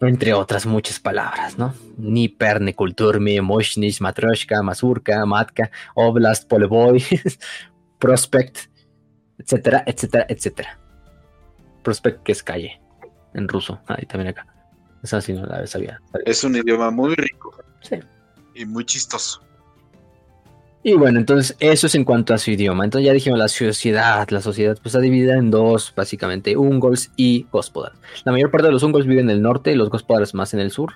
Entre otras muchas palabras, ¿no? Niper, Nekulturmi, Moshnish, Matroshka, Mazurka, Matka, Oblast, Poleboy, Prospect, etcétera, etcétera, etcétera. Prospect que es calle en ruso. Ahí también acá. Esa sí no la sabía. Es un idioma muy rico. Sí y muy chistoso. Y bueno, entonces eso es en cuanto a su idioma. Entonces ya dijimos la sociedad. La sociedad pues está dividida en dos, básicamente, Ungols y Gospodar. La mayor parte de los Ungols viven en el norte los Gospodars más en el sur.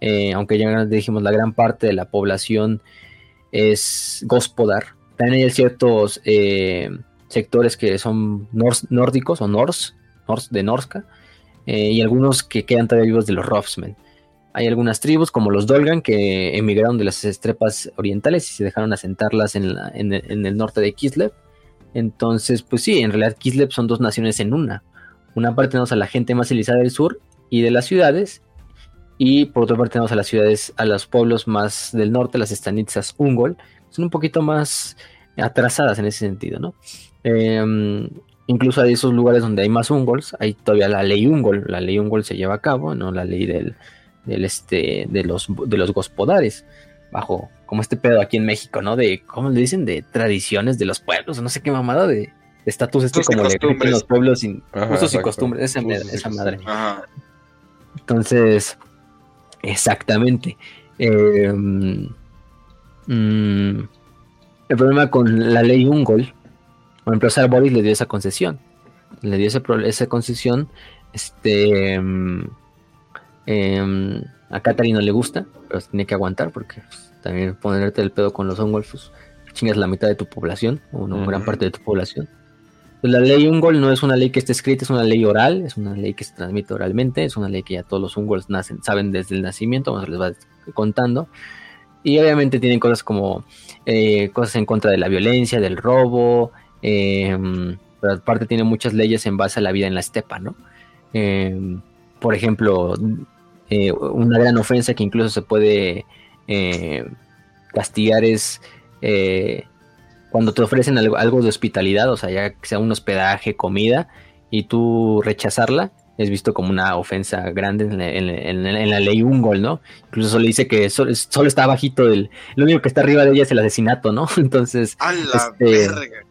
Eh, aunque ya dijimos la gran parte de la población es Gospodar. También hay ciertos eh, sectores que son nórdicos o Nors, de Norska. Eh, y algunos que quedan todavía vivos de los Rofsmen. Hay algunas tribus como los Dolgan que emigraron de las estrepas orientales y se dejaron asentarlas en, el, norte de Kislev. Entonces, pues sí, en realidad Kislev son dos naciones en una. Una parte tenemos a la gente más civilizada del sur y de las ciudades. Y por otra parte tenemos a las ciudades, a los pueblos más del norte, las estanizas Ungol. Son un poquito más atrasadas en ese sentido, ¿no? Em, incluso hay esos lugares donde hay más Ungols, hay todavía la ley Ungol. La ley Ungol se lleva a cabo, no la ley del, del este, de los, de los gospodares, bajo como este pedo aquí en México, ¿no? De, ¿cómo le dicen? De tradiciones de los pueblos, no sé qué mamada de estatus este como en los pueblos, sin usos y costumbres, esa, madre. Entonces, exactamente. Em, mm, el problema con la ley Ungol, por ejemplo, Boris le dio esa concesión. Le dio esa, esa concesión este, em, Em, a Katari no le gusta, pero tiene que aguantar porque pues, también ponerte el pedo con los Ungolfos, chingas la mitad de tu población, o una gran parte de tu población. Pues, la ley Ungol no es una ley que esté escrita, es una ley oral, es una ley que se transmite oralmente, es una ley que ya todos los Ungols nacen, saben desde el nacimiento, vamos les va contando. Y obviamente tienen cosas como eh, cosas en contra de la violencia, del robo, em, pero aparte tiene muchas leyes en base a la vida en la estepa, ¿no? Em, por ejemplo, eh, una gran ofensa que incluso se puede eh, castigar es cuando te ofrecen algo, de hospitalidad, o sea, ya sea un hospedaje, comida, y tú rechazarla, es visto como una ofensa grande en la, ley Ungol, ¿no? Incluso solo dice que solo, está bajito del... Lo único que está arriba de ella es el asesinato, ¿no? Entonces... ¡A la este, verga!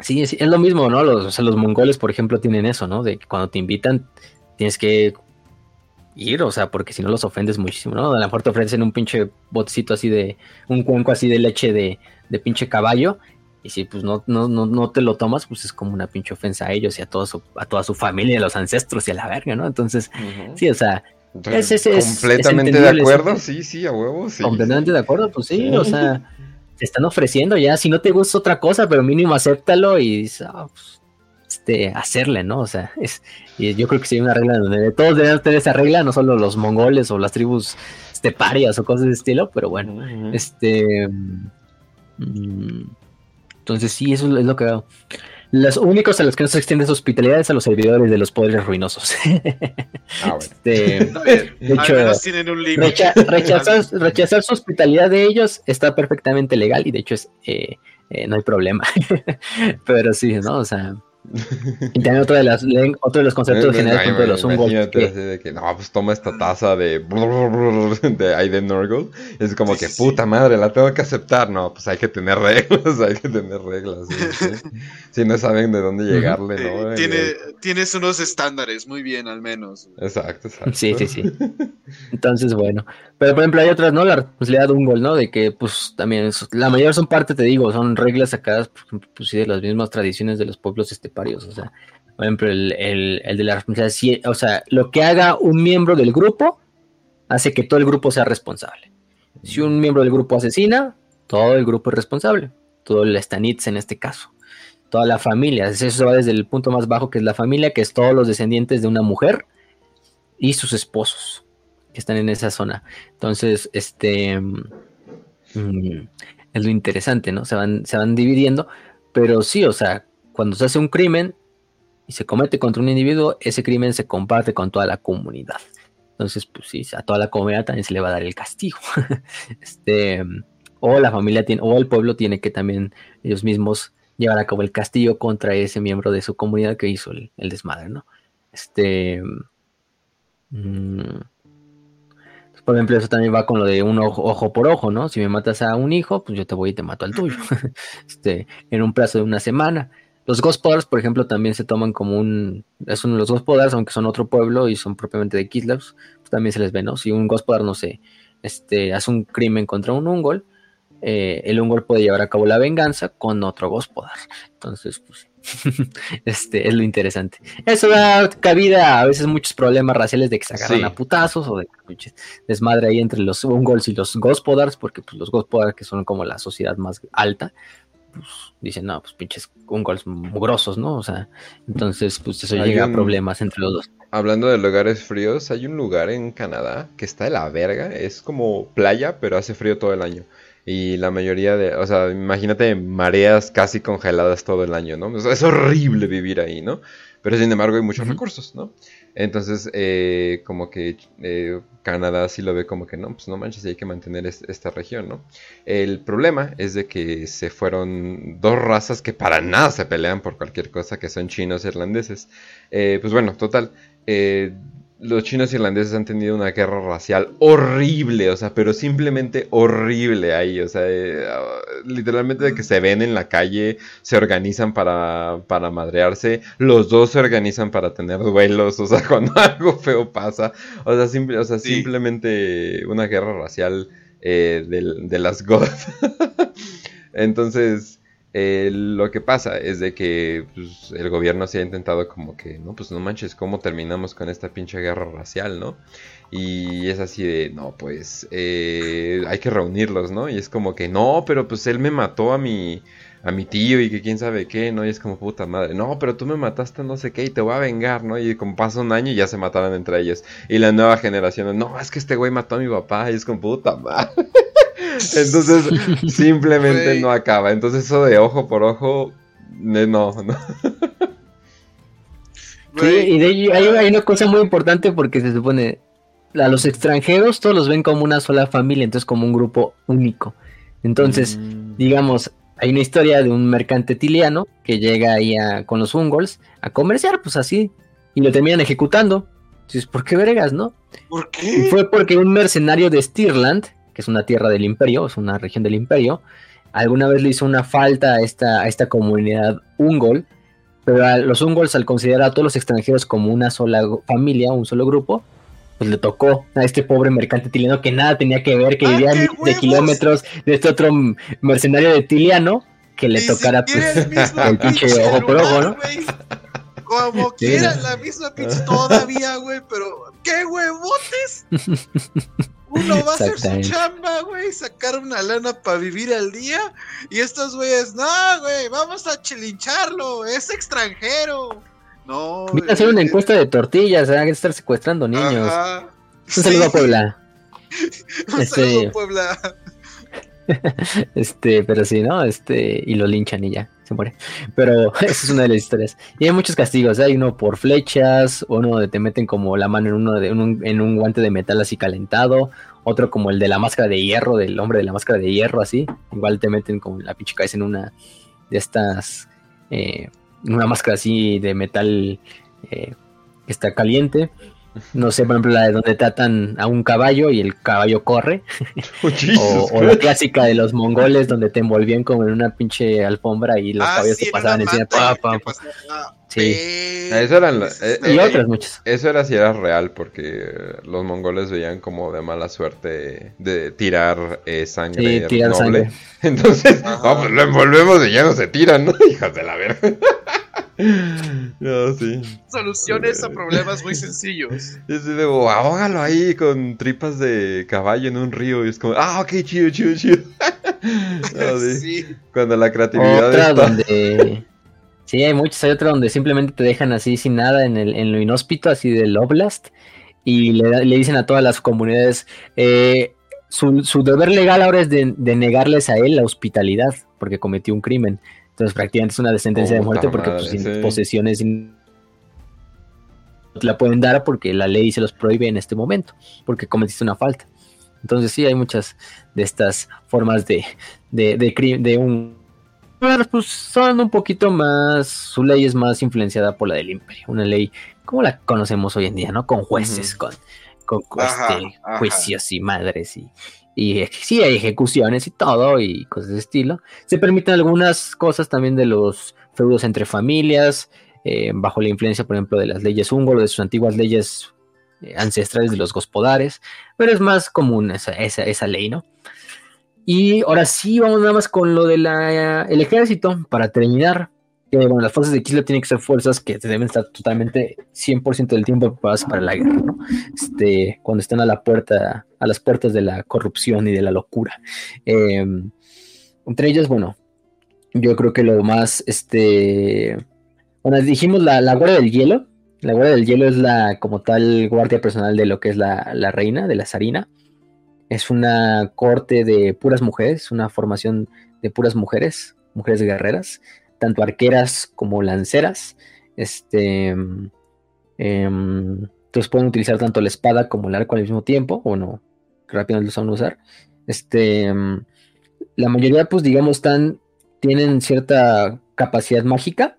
Sí, es, lo mismo, ¿no? Los, o sea, los mongoles, por ejemplo, tienen eso, ¿no? De que cuando te invitan tienes que ir, o sea, porque si no los ofendes muchísimo, ¿no? A lo mejor te ofrecen un pinche botecito así de... Un cuenco así de leche de, de pinche caballo y si pues no, no, no, no te lo tomas, pues es como una pinche ofensa a ellos y a, todo su, a toda su familia, a los ancestros y a la verga, ¿no? Entonces, sí, o sea, es, es, completamente de acuerdo, sí, sí, a huevo, sí. Completamente de acuerdo, pues sí, o sea, te están ofreciendo ya, si no te gusta otra cosa, pero mínimo acéptalo y ah, pues, este, hacerle, ¿no? O sea, es, y yo creo que hay una regla donde todos deben tener esa regla, no solo los mongoles o las tribus esteparias o cosas de estilo, pero bueno, este... Mm, entonces sí, eso es lo que veo. Los únicos a los que no se extiende su hospitalidad es a los servidores de los poderes ruinosos. Ah, este, de hecho, rechazar, su hospitalidad de ellos está perfectamente legal y de hecho es, eh, eh, no hay problema. Pero sí, ¿no? O sea, y también otro de, las, otro de los conceptos generales de los hongos. de que, no, pues toma esta taza de, de Aiden Norgol. Es como que, puta madre, la tengo que aceptar. No, pues hay que tener reglas, hay que tener reglas. Si no saben de dónde llegarle, ¿no? Tiene, tienes unos estándares, muy bien, al menos. Exacto, exacto. Sí, sí, sí. Entonces, bueno. Pero, por ejemplo, hay otras, ¿no? La responsabilidad de un gol, ¿no? De que, pues, también, la mayor son parte, te digo, son reglas sacadas, pues, sí, de las mismas tradiciones de los pueblos este o sea, por ejemplo, el, de la responsabilidad, o sea, lo que haga un miembro del grupo hace que todo el grupo sea responsable. Si un miembro del grupo asesina, todo el grupo es responsable. Todo el Stanitz en este caso. Toda la familia. Eso va desde el punto más bajo que es la familia, que es todos los descendientes de una mujer y sus esposos que están en esa zona. Entonces, este mm, es lo interesante, ¿no? Se van, se van dividiendo, pero sí, o sea, cuando se hace un crimen y se comete contra un individuo, ese crimen se comparte con toda la comunidad. Entonces, pues sí, a toda la comunidad también se le va a dar el castigo. este, o la familia tiene, o el pueblo tiene que también ellos mismos llevar a cabo el castigo contra ese miembro de su comunidad que hizo el, desmadre, ¿no? Este. Mm, por ejemplo, eso también va con lo de un ojo, ojo, por ojo, ¿no? Si me matas a un hijo, pues yo te voy y te mato al tuyo. este, en un plazo de una semana. Los Gospodars, por ejemplo, también se toman como un. Es uno de los Gospodars, aunque son otro pueblo y son propiamente de Kislev, pues también se les ve, ¿no? Si un Gospodar, no sé, este, hace un crimen contra un Ungol, eh, el Ungol puede llevar a cabo la venganza con otro Gospodar. Entonces, pues. este es lo interesante. Eso da cabida a veces muchos problemas raciales de que se agarran a putazos o de desmadre ahí entre los Ungols y los Gospodars, porque pues, los Gospodars, que son como la sociedad más alta, pues dicen, no, pues pinches Ungols mugrosos, ¿no? O sea, entonces pues eso llega a problemas entre los dos. Hablando de lugares fríos, hay un lugar en Canadá que está de la verga, es como playa, pero hace frío todo el año. Y la mayoría de, o sea, imagínate mareas casi congeladas todo el año, ¿no? es horrible vivir ahí, ¿no? Pero sin embargo hay muchos recursos, ¿no? Entonces, eh, como que eh, Canadá sí lo ve como que no, pues no manches, hay que mantener esta región, ¿no? El problema es de que se fueron dos razas que para nada se pelean por cualquier cosa, que son chinos e irlandeses. Eh, pues bueno, total, los chinos irlandeses han tenido una guerra racial horrible, o sea, pero simplemente horrible ahí, o sea, eh, literalmente de que se ven en la calle, se organizan para, para madrearse, los dos se organizan para tener duelos, o sea, cuando algo feo pasa, o sea, o sea simplemente una guerra racial eh, de, de, las goths. Entonces, eh, lo que pasa es de que pues, el gobierno se ha intentado como que, no, pues no manches, ¿cómo terminamos con esta pinche guerra racial, no? Y es así de, no, pues eh, hay que reunirlos, ¿no? Y es como que, no, pero pues él me mató a mi, a mi tío y que quién sabe qué, ¿no? Y es como puta madre, no, pero tú me mataste no sé qué y te voy a vengar, ¿no? Y como pasa un año y ya se mataron entre ellos. Y la nueva generación, no, es que este güey mató a mi papá y es como puta madre. Entonces, simplemente no acaba. Entonces, eso de ojo por ojo, no, no. Sí, y de ahí hay, una cosa muy importante porque se supone a los extranjeros todos los ven como una sola familia, entonces como un grupo único. Entonces, mm. digamos, hay una historia de un mercante tiliano que llega ahí con los Ungols a comerciar, pues así, y lo terminan ejecutando. Entonces, ¿por qué vergas, no? ¿Por qué? fue porque un mercenario de Stirland, que es una tierra del imperio, es una región del imperio, alguna vez le hizo una falta a esta, a esta comunidad Ungol, pero a los Ungols al considerar a todos los extranjeros como una sola familia, un solo grupo, pues le tocó a este pobre mercante tiliano que nada tenía que ver, que vivía de kilómetros de este otro mercenario de Tiliano, que le tocara pues, el, pinche ojo por ojo, ¿no? Como quieras, la misma pinche todavía, güey, pero ¡qué huevotes! Uno va a hacer su chamba, güey, sacar una lana para vivir al día. Y estos güeyes, no, güey, vamos a chilincharlo, es extranjero. No. Voy a hacer una encuesta de tortillas, hay que estar secuestrando niños. Un saludo a Puebla. Un este... saludo a Puebla. este, pero sí, ¿no? Este, y lo linchan y ya, se muere. Pero esa es una de las historias. Y hay muchos castigos, ¿eh? hay uno por flechas, uno donde te meten como la mano en uno de en un guante de metal así calentado, otro como el de la máscara de hierro, del hombre de la máscara de hierro, así. Igual te meten como la pinche cabeza en una de estas eh, una máscara así de metal eh, que está caliente. No sé, por ejemplo, la de donde tratan a un caballo y el caballo corre. Oh, o, la clásica de los mongoles donde te envolvían como en una pinche alfombra y los ah, caballos te pasaban encima. Sí. Eso eran, eh, y otras muchas. Eso era si era real porque los mongoles veían como de mala suerte de tirar eh, sangre sí, tirar Sangre. Entonces, pues lo envolvemos y ya no se tiran, ¿no? Hijas de la verga. No, sí. Soluciones a problemas muy sencillos. Es de, ahógalo ahí con tripas de caballo en un río. Y es como, ah, ok, chido, chido, chido. sí. Cuando la creatividad otra donde... Sí, hay muchos. Hay otra donde simplemente te dejan así sin nada en, el, en lo inhóspito, así del Oblast. Y le, le dicen a todas las comunidades, eh, su, su, deber legal ahora es de, de negarles a él la hospitalidad, porque cometió un crimen. Entonces prácticamente es una sentencia de muerte porque pues, sin posesiones la pueden dar porque la ley se los prohíbe en este momento, porque cometiste una falta. Entonces sí, hay muchas de estas formas de, de, de, de un... Pues son un poquito más, su ley es más influenciada por la del imperio, una ley como la conocemos hoy en día, ¿no? Con jueces, con, con este, juicios y madres y, y sí hay ejecuciones y todo y cosas de estilo. Se permiten algunas cosas también de los feudos entre familias, eh, bajo la influencia, por ejemplo, de las leyes húngaro, de sus antiguas leyes eh, ancestrales de los gospodares, pero es más común esa, esa, esa, ley, ¿no? Y ahora sí, vamos nada más con lo del el ejército, para terminar bueno, las fuerzas de Kislev tienen que ser fuerzas que deben estar totalmente 100% del tiempo preparadas para la guerra, ¿no? Este, cuando están a la puerta, a las puertas de la corrupción y de la locura. Em, entre ellas, bueno, yo creo que lo más, este, bueno, dijimos la, Guardia del Hielo. La Guardia del Hielo es la, como tal, guardia personal de lo que es la, la reina, de la zarina. Es una corte de puras mujeres, una formación de puras mujeres, mujeres guerreras tanto arqueras como lanceras. Este, em, entonces pueden utilizar tanto la espada como el arco al mismo tiempo, o no, rápidamente lo saben usar. Este, em, la mayoría, pues digamos, están, tienen cierta capacidad mágica,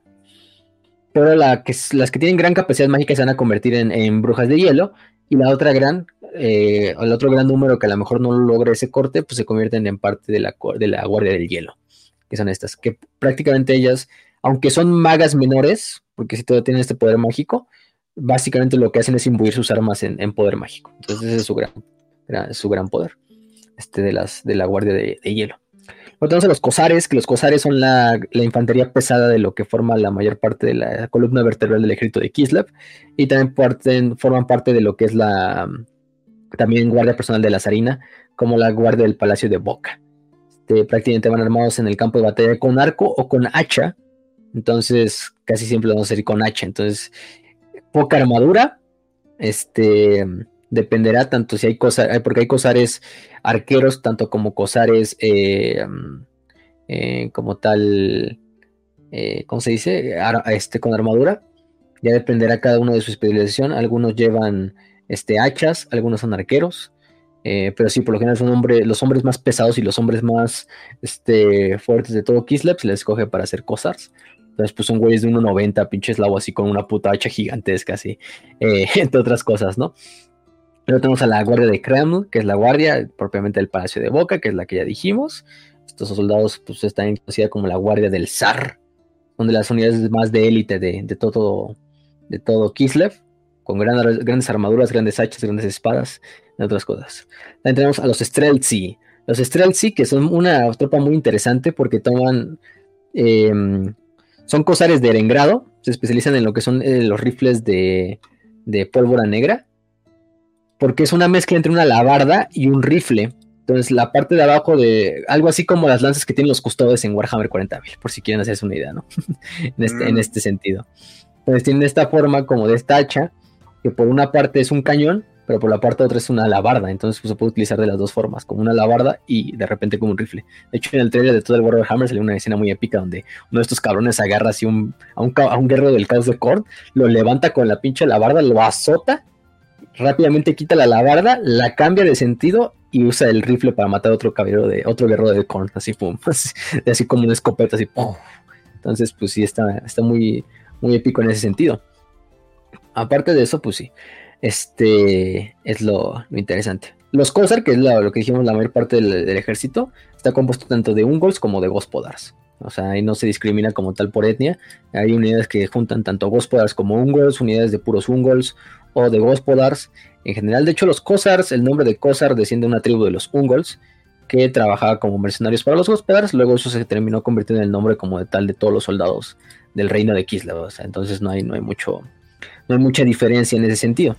pero las que tienen gran capacidad mágica se van a convertir en, brujas de hielo, y la otra gran, eh, el otro gran número que a lo mejor no logra ese corte, pues se convierten en parte de la guardia del hielo que son estas, que prácticamente ellas, aunque son magas menores, porque si todavía tienen este poder mágico, básicamente lo que hacen es imbuir sus armas en, poder mágico. Entonces ese es su gran, su gran poder, este de, las, de la guardia de, hielo. Luego tenemos a los cosares, que los cosares son la, infantería pesada de lo que forma la mayor parte de la columna vertebral del ejército de Kislev, y también forman parte de lo que es la también guardia personal de la zarina, como la guardia del palacio de Boca este, prácticamente van armados en el campo de batalla con arco o con hacha. Entonces, casi siempre vamos a ir con hacha. Entonces, poca armadura. Este dependerá tanto si hay cosas, porque hay cosares arqueros, tanto como cosares eh, eh, como tal, eh, ¿cómo se dice? este, con armadura. Ya dependerá cada uno de su especialización. Algunos llevan este, hachas, algunos son arqueros. Pero sí, por lo general son hombres, los hombres más pesados y los hombres más este, fuertes de todo Kislev se les escoge para hacer cosas. Entonces, pues son güeyes de 1.90, pinches lavo así con una puta hacha gigantesca, así, entre otras cosas, ¿no? Luego tenemos a la Guardia de Kreml, que es la guardia propiamente del Palacio de Boca, que es la que ya dijimos. Estos soldados pues, están conocidos como la Guardia del Zar, son de las unidades más de élite de, todo, de todo Kislev, con grandes armaduras, grandes hachas, grandes espadas, y otras cosas. También tenemos a los Streltsy. Los Streltsy, que son una tropa muy interesante porque toman... Em, son cosares de Erengrado, se especializan en lo que son eh, los rifles de, de pólvora negra porque es una mezcla entre una alabarda y un rifle. Entonces, la parte de abajo de algo así como las lanzas que tienen los custodios en Warhammer 40.000, por si quieren hacerse una idea, ¿no? en, este, en mm. este sentido. Entonces, tienen esta forma como de esta hacha, que por una parte es un cañón, pero por la parte otra es una alabarda. Entonces, pues, se puede utilizar de las dos formas, como una alabarda y de repente como un rifle. De hecho, en el trailer de todo el Warhammer salió una escena muy épica donde uno de estos cabrones agarra así a, un, a un guerrero del caos de Korn, lo levanta con la pinche alabarda, lo azota rápidamente quita la alabarda, la cambia de sentido y usa el rifle para matar a otro caballero de otro guerrero de Korn, así pum, así, como una escopeta, así Entonces, pues sí, está, está muy, muy épico en ese sentido. Aparte de eso, pues sí, este es lo, interesante. Los Kosar, que es lo, que dijimos la mayor parte del, ejército, está compuesto tanto de Ungols como de Gospodars. O sea, ahí no se discrimina como tal por etnia. Hay unidades que juntan tanto Gospodars como Ungols, unidades de puros Ungols, o de Gospodars en general. De hecho, los Kosars, el nombre de Kosar desciende de una tribu de los Ungols que trabajaba como mercenarios para los Gospodars. Luego eso se terminó convirtiendo en el nombre como de tal de todos los soldados del reino de Kislev. O sea, entonces no hay, no hay mucho, no hay mucha diferencia en ese sentido.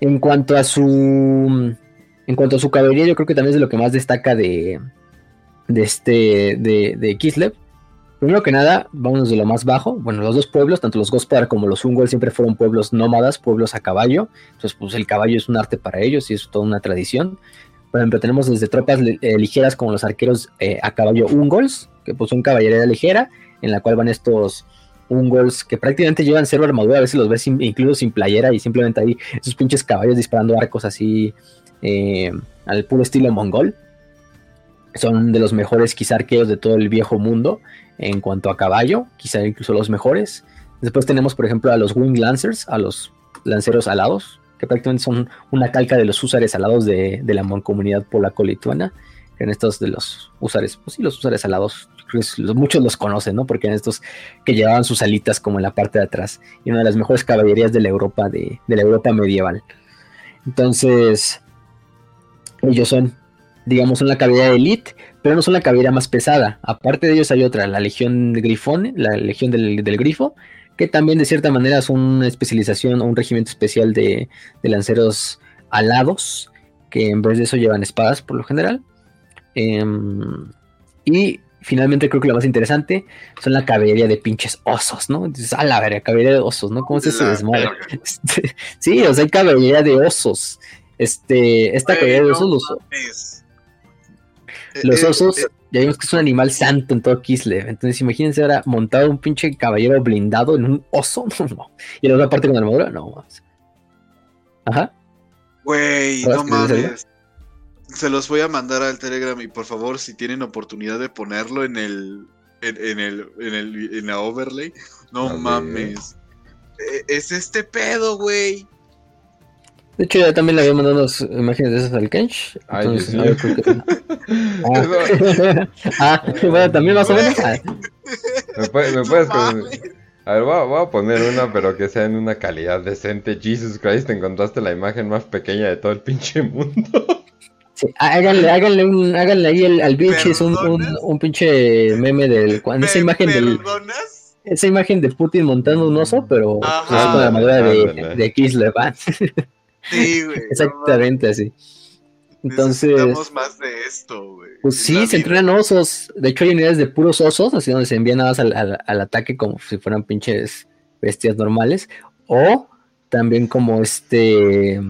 En cuanto a su, en cuanto a su caballería, yo creo que también es de lo que más destaca de, de este, de, de Kislev Primero que nada, vamos de lo más bajo. Bueno, los dos pueblos, tanto los Gospar como los Ungol, siempre fueron pueblos nómadas, pueblos a caballo. Entonces, pues el caballo es un arte para ellos y es toda una tradición. Por ejemplo, tenemos desde tropas eh, ligeras como los arqueros eh, a caballo Ungols, que pues son caballería ligera, en la cual van estos Ungols que prácticamente llevan cero armadura, a veces los ves incluso sin playera y simplemente ahí esos pinches caballos disparando arcos así eh, al puro estilo mongol. Son de los mejores quizá arqueros de todo el viejo mundo en cuanto a caballo, quizá incluso los mejores. Después tenemos, por ejemplo, a los Wing Lancers, a los lanceros alados, que prácticamente son una calca de los usares alados de, la comunidad polaco-lituana. En estos de los usares, pues sí, los usares alados, muchos los conocen, ¿no? Porque en estos que llevaban sus alitas como en la parte de atrás, y una de las mejores caballerías de la Europa, de, la Europa medieval. Entonces, ellos son, digamos, una caballería de elite, pero no son la caballería más pesada. Aparte de ellos hay otra, la Legión de Grifón, la Legión del, Grifo, que también de cierta manera son una especialización o un regimiento especial de, lanceros alados, que en vez de eso llevan espadas por lo general. Em, y finalmente creo que lo más interesante son la caballería de pinches osos, ¿no? Entonces, a la verga, caballería de osos, ¿no? ¿Cómo se desmadre? sí, o sea, hay caballería de osos. Este, esta caballería de osos, los, los eh, osos, eh, ya vimos que es un animal santo en todo Kislev. Entonces, imagínense ahora montado un pinche caballero blindado en un oso. No, Y la otra parte con armadura, no. Ajá. Güey, no mames. Se los voy a mandar al Telegram y por favor, si tienen oportunidad de ponerlo en el. En, el, en, el, en la overlay. No mames. E, es este pedo, güey. De hecho, ya también le había mandado unas imágenes de esas al Kench. Ay, sí. ah. ah, bueno, también más o menos. ¿Me, puedes, me puedes A ver, voy a, poner una, pero que sea en una calidad decente. Jesus Christ, encontraste la imagen más pequeña de todo el pinche mundo. Sí, háganle, háganle, un, háganle ahí al, al es un, un, un, pinche meme del. Esa imagen del. Esa imagen de Putin montando un oso, pero pues, con la madera de, de Kislev. Sí, güey. Exactamente así. Entonces. Necesitamos más de esto, güey. Pues sí, se entrenan osos. De hecho, hay unidades de puros osos, así donde se envían nada más al, ataque como si fueran pinches bestias normales. O también como este.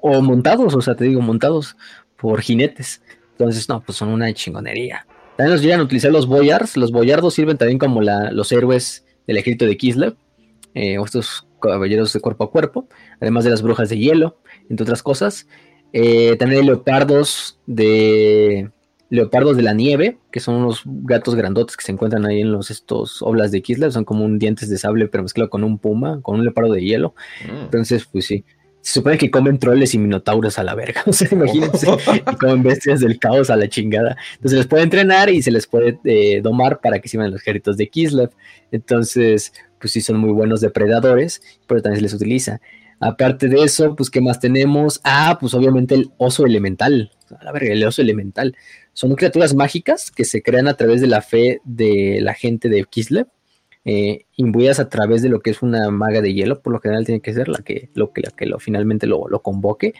O montados, o sea, te digo, montados por jinetes. Entonces, no, pues son una chingonería. También nos llegan a utilizar los boyards. Los boyardos sirven también como la, los héroes del ejército de Kislev. Eh, estos caballeros de cuerpo a cuerpo. Además de las brujas de hielo, entre otras cosas. Eh, también hay leopardos de leopardos de la nieve, que son unos gatos grandotes que se encuentran ahí en los estos oblas de Kislev, son como un dientes de sable pero mezclado con un puma, con un leopardo de hielo. Mm. Entonces, pues sí, se supone que comen troles y minotauros a la verga. O sea, imagínense, comen bestias del caos a la chingada. Entonces se les puede entrenar y se les puede eh, domar para que sirvan los ejércitos de Kislev. Entonces, pues sí, son muy buenos depredadores, pero también se les utiliza. Aparte de eso, pues, ¿qué más tenemos? Ah, pues obviamente el oso elemental. A ver, el oso elemental. Son criaturas mágicas que se crean a través de la fe de la gente de Kislev, eh, imbuidas a través de lo que es una maga de hielo, por lo general tiene que ser la que lo, que, la que finalmente lo, lo convoque.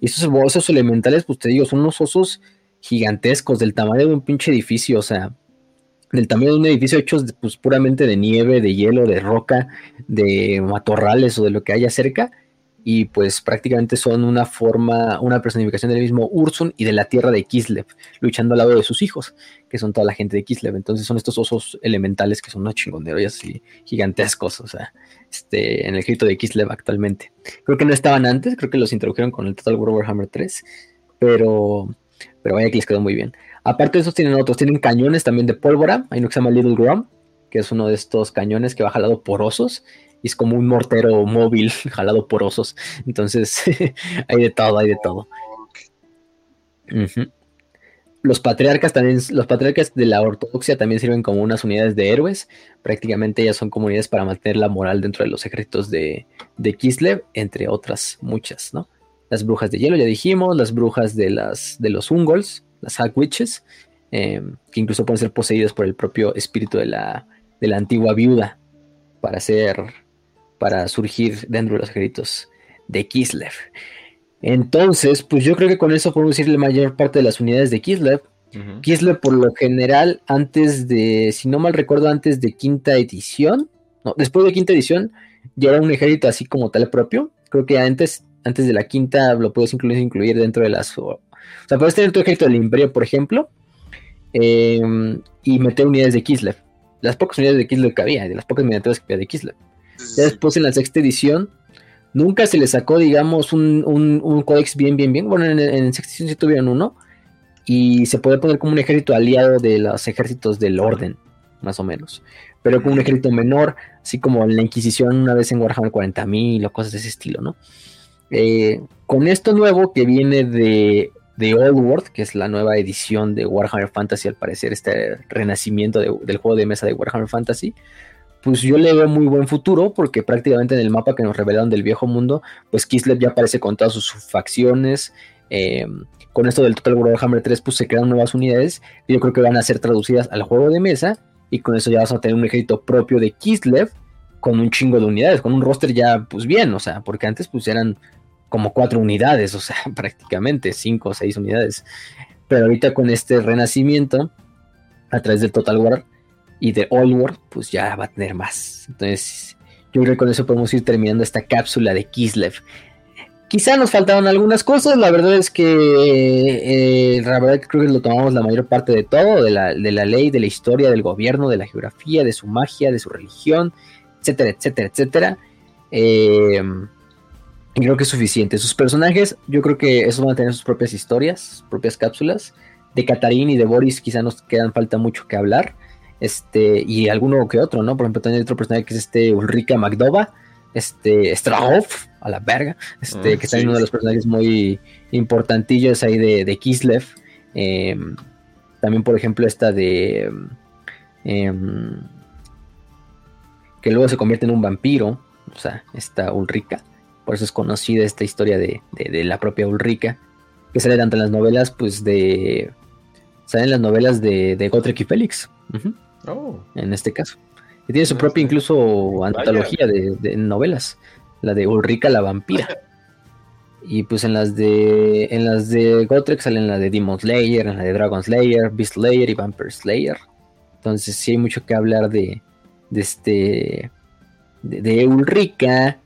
Y esos osos elementales, pues te digo, son unos osos gigantescos, del tamaño de un pinche edificio, o sea, del tamaño de un edificio hecho pues, puramente de nieve, de hielo, de roca, de matorrales o de lo que haya cerca. Y pues prácticamente son una forma, una personificación del mismo Ursun y de la tierra de Kislev, luchando al lado de sus hijos, que son toda la gente de Kislev. Entonces son estos osos elementales que son unos chingoneros así gigantescos, o sea, este, en el grito de Kislev actualmente. Creo que no estaban antes, creo que los introdujeron con el Total War Warhammer 3, pero, pero vaya que les quedó muy bien. Aparte de esos tienen otros, tienen cañones también de pólvora, hay uno que se llama Little Grum, que es uno de estos cañones que va jalado por osos, y es como un mortero móvil jalado por osos, entonces hay de todo, hay de todo. Los patriarcas también, los patriarcas de la ortodoxia también sirven como unas unidades de héroes. Prácticamente ellas son comunidades para mantener la moral dentro de los ejércitos de, de Kislev, entre otras muchas, ¿no? Las brujas de hielo, ya dijimos, las brujas de las de los Ungols, las Hack Witches, em, que incluso pueden ser poseídas por el propio espíritu de la, de la antigua viuda para ser, para surgir dentro de los ejércitos de Kislev. Entonces, pues yo creo que con eso podemos decir la mayor parte de las unidades de Kislev. Kislev, por lo general, antes de, si no mal recuerdo, antes de quinta edición, no, después de quinta edición, ya era un ejército así como tal propio. Creo que antes, antes de la quinta lo puedes incluir, incluir dentro de las o sea, puedes tener tu ejército del Imperio, por ejemplo, em, y meter unidades de Kislev. Las pocas unidades de Kislev que había, de las pocas miniaturas que había de Kislev. Ya después en la sexta edición, nunca se le sacó, digamos, un, un, códex bien, bien, bien. Bueno, en, en sexta edición sí tuvieron uno. Y se puede poner como un ejército aliado de los ejércitos del orden, más o menos. Pero como un ejército menor, así como en la Inquisición una vez en Warhammer 40.000 o cosas de ese estilo, ¿no? Eh, con esto nuevo que viene de de Old World, que es la nueva edición de Warhammer Fantasy, al parecer, este renacimiento del juego de mesa de Warhammer Fantasy, pues yo le veo muy buen futuro, porque prácticamente en el mapa que nos revelaron del viejo mundo, pues Kislev ya aparece con todas sus facciones. Eh, con esto del Total Warhammer 3, pues se crean nuevas unidades, yo creo que van a ser traducidas al juego de mesa, y con eso ya vas a tener un ejército propio de Kislev, con un chingo de unidades, con un roster ya, pues bien, o sea, porque antes pues eran como cuatro unidades, o sea, prácticamente cinco o seis unidades. Pero ahorita con este renacimiento, a través del Total War y de All War, pues ya va a tener más. Entonces, yo creo que con eso podemos ir terminando esta cápsula de Kislev. Quizá nos faltaron algunas cosas, la verdad es que eh, la verdad creo que lo tomamos la mayor parte de todo, de la, de la ley, de la historia, del gobierno, de la geografía, de su magia, de su religión, etcétera, etcétera, etcétera. Eh, creo que es suficiente. Sus personajes, yo creo que esos van a tener sus propias historias, sus propias cápsulas. De Katarín y de Boris quizá nos quedan falta mucho que hablar. Este, y alguno que otro, ¿no? Por ejemplo, también hay otro personaje que es este Ulrika Magdova, este Strahov, a la verga, este, ah, que está en uno de los personajes muy importantillos ahí de, de Kislev. Em, también, por ejemplo, esta de. Em, que luego se convierte en un vampiro. O sea, esta Ulrika. Por eso es conocida esta historia de, la propia Ulrica, que sale tanto en las novelas, pues de... Salen las novelas de, de y Félix. Oh. En este caso. Y tiene su propia incluso antología de, novelas. La de Ulrica la vampira. Y pues en las de en las de Gotrek salen la de Demon Slayer, en la de Dragon Slayer, Beast Slayer y Vampire Slayer. Entonces sí hay mucho que hablar de, de este de, Ulrika.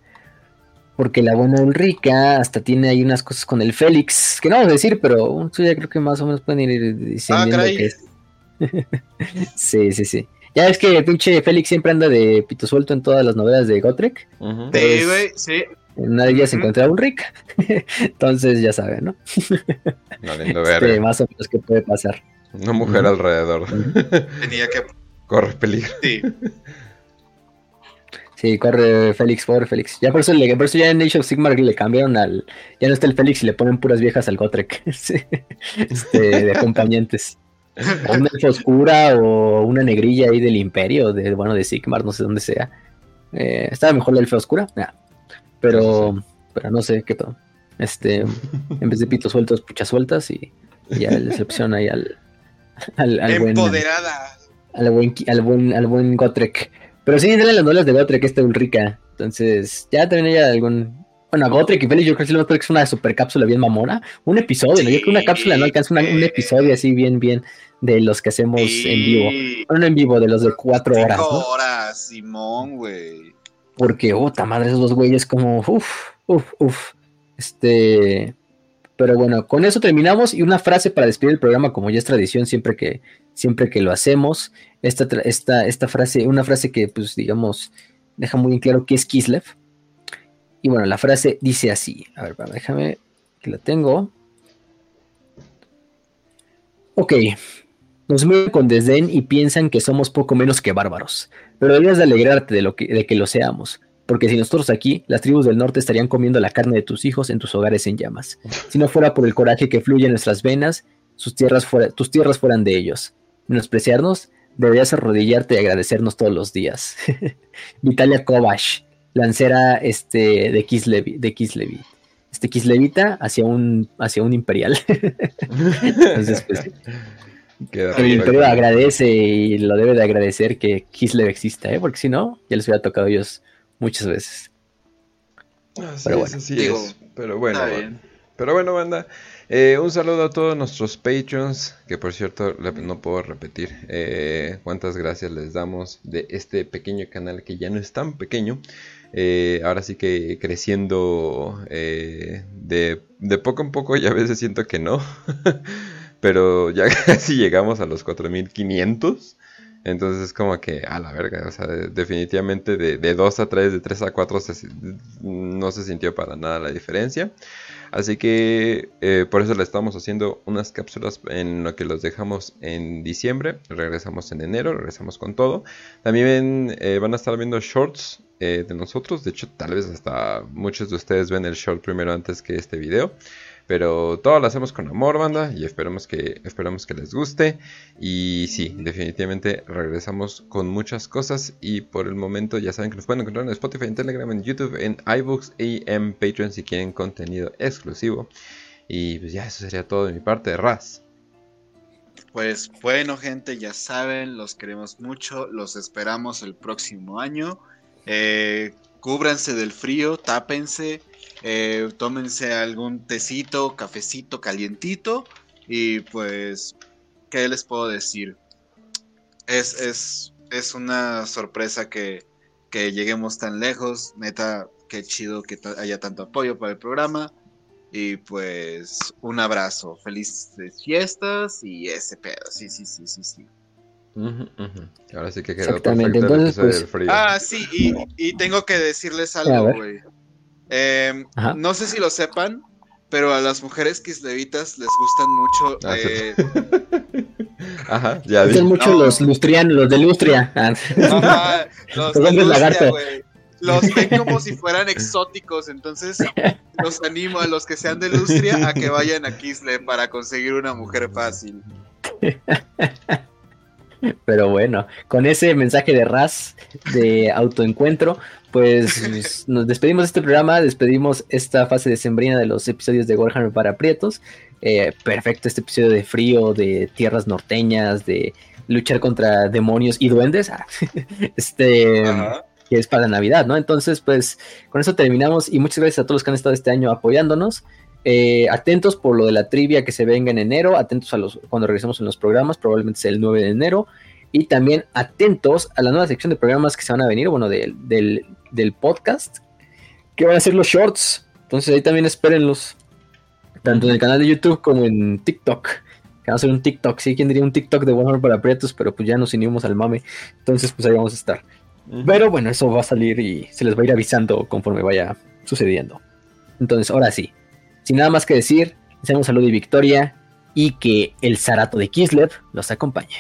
Porque la buena Ulrika hasta tiene ahí unas cosas con el Félix, que no vamos a decir, pero ya creo que más o menos pueden ir diciendo ah, que es. sí, sí, sí. Ya es que el pinche Félix siempre anda de pito suelto en todas las novelas de Gotrek. sí, güey, sí. En una de ellas se encuentra Ulrika. Entonces ya saben, ¿no? este, más o menos qué puede pasar. Una mujer alrededor. Tenía que. Corre peligro. Sí. Sí, corre Félix, pobre Félix. Ya por eso, le, por eso ya en Age of Sigmar le cambiaron al. Ya no está el Félix y le ponen puras viejas al Gotrek. este, de acompañantes. O una elfa oscura o una negrilla ahí del imperio, de, bueno, de Sigmar, no sé dónde sea. Eh, estaba mejor la elfa oscura, pero, pero no sé qué todo. Este, en vez de pitos sueltos, puchas sueltas y, ya le selecciona ahí al, al, al Empoderada. Buen, al buen, al buen, al buen Gotrek. Pero sí, en las novelas de Gotrek esta Ulrika. Entonces, ya también hay algún. Bueno, Gotrek y Félix, yo creo que es una super cápsula bien mamona. Un episodio, Yo creo que una cápsula no alcanza un episodio así bien, bien de los que hacemos en vivo. Bueno, no en vivo, de los de cuatro horas. Cuatro horas, Simón, güey. Porque, puta madre, esos dos güeyes como, uff, uff, uff. Este. Pero bueno, con eso terminamos y una frase para despedir el programa, como ya es tradición siempre que, siempre que lo hacemos. Esta, esta, esta frase, una frase que, pues, digamos, deja muy en claro que es Kislev. Y bueno, la frase dice así. A ver, déjame que la tengo. Ok. Nos miran con desdén y piensan que somos poco menos que bárbaros. Pero deberías de alegrarte de, lo que, de que lo seamos porque si nosotros aquí, las tribus del norte estarían comiendo la carne de tus hijos en tus hogares en llamas. Si no fuera por el coraje que fluye en nuestras venas, tus tierras fueran de ellos. Menospreciarnos, deberías arrodillarte y agradecernos todos los días. Vitalia Kovash, lancera este, de Kislevi, de Kislevi. Este Kislevita hacia un, hacia un imperial. Entonces, pues, el imperio agradece y lo debe de agradecer que Kislev exista, ¿eh? porque si no, ya les hubiera tocado a ellos muchas veces. pero bueno, Pero bueno, pero bueno, banda. Eh, un saludo a todos nuestros patrons, que por cierto no puedo repetir eh, cuántas gracias les damos de este pequeño canal que ya no es tan pequeño. Eh, ahora sí que creciendo de, de, poco en poco, ya a veces siento que no, pero ya casi llegamos a los 4500. Entonces es como que, a la verga, o sea, definitivamente de, de 2 a 3, de 3 a 4 no se sintió para nada la diferencia. Así que eh, por eso le estamos haciendo unas cápsulas en lo que los dejamos en diciembre. Regresamos en enero, regresamos con todo. También eh, van a estar viendo shorts eh, de nosotros. De hecho, tal vez hasta muchos de ustedes ven el short primero antes que este video. Pero todo lo hacemos con amor, banda, y esperamos que, esperamos que les guste. Y sí, definitivamente regresamos con muchas cosas. Y por el momento ya saben que nos pueden encontrar en Spotify, en Telegram, en YouTube, en iBooks y en Patreon si quieren contenido exclusivo. Y pues ya, eso sería todo de mi parte, Raz. Pues bueno, gente, ya saben, los queremos mucho, los esperamos el próximo año. Eh, cúbranse del frío, tápense eh, tómense algún tecito, cafecito calientito y pues, ¿qué les puedo decir? Es, es, es una sorpresa que, que lleguemos tan lejos, neta, qué chido que haya tanto apoyo para el programa. Y pues un abrazo, felices fiestas y ese pedo, sí, sí, sí, sí, sí. Ahora sí que quedó Exactamente. Entonces, pues... frío. Ah, sí, y, y tengo que decirles algo, güey. Em, no sé si lo sepan, pero a las mujeres kislevitas les gustan mucho. Ah, eh... Ajá, ya vi. mucho los lustrianos, los de lustria. Ajá, los, de lustria, Los ven como si fueran exóticos, entonces los animo a los que sean de lustria a que vayan a Kisle para conseguir una mujer fácil. Pero bueno, con ese mensaje de Raz de autoencuentro, pues nos despedimos de este programa, despedimos esta fase de sembrina de los episodios de Warhammer para Prietos. Eh, perfecto este episodio de frío, de tierras norteñas, de luchar contra demonios y duendes. Ah, este, que es para Navidad, ¿no? Entonces, pues con eso terminamos y muchas gracias a todos los que han estado este año apoyándonos. Eh, atentos por lo de la trivia que se venga en enero, atentos a los cuando regresemos en los programas, probablemente sea el 9 de enero. Y también atentos a la nueva sección de programas que se van a venir, bueno, del, del, podcast, que van a ser los shorts. Entonces ahí también espérenlos, tanto en el canal de YouTube como en TikTok. Que va a ser un TikTok, sí, ¿quién diría un TikTok de Warhammer para Prietos? Pero pues ya nos unimos al mame. Entonces, pues ahí vamos a estar. Pero bueno, eso va a salir y se les va a ir avisando conforme vaya sucediendo. Entonces, ahora sí, sin nada más que decir, deseamos un saludo y victoria y que el zarato de Kislev los acompañe.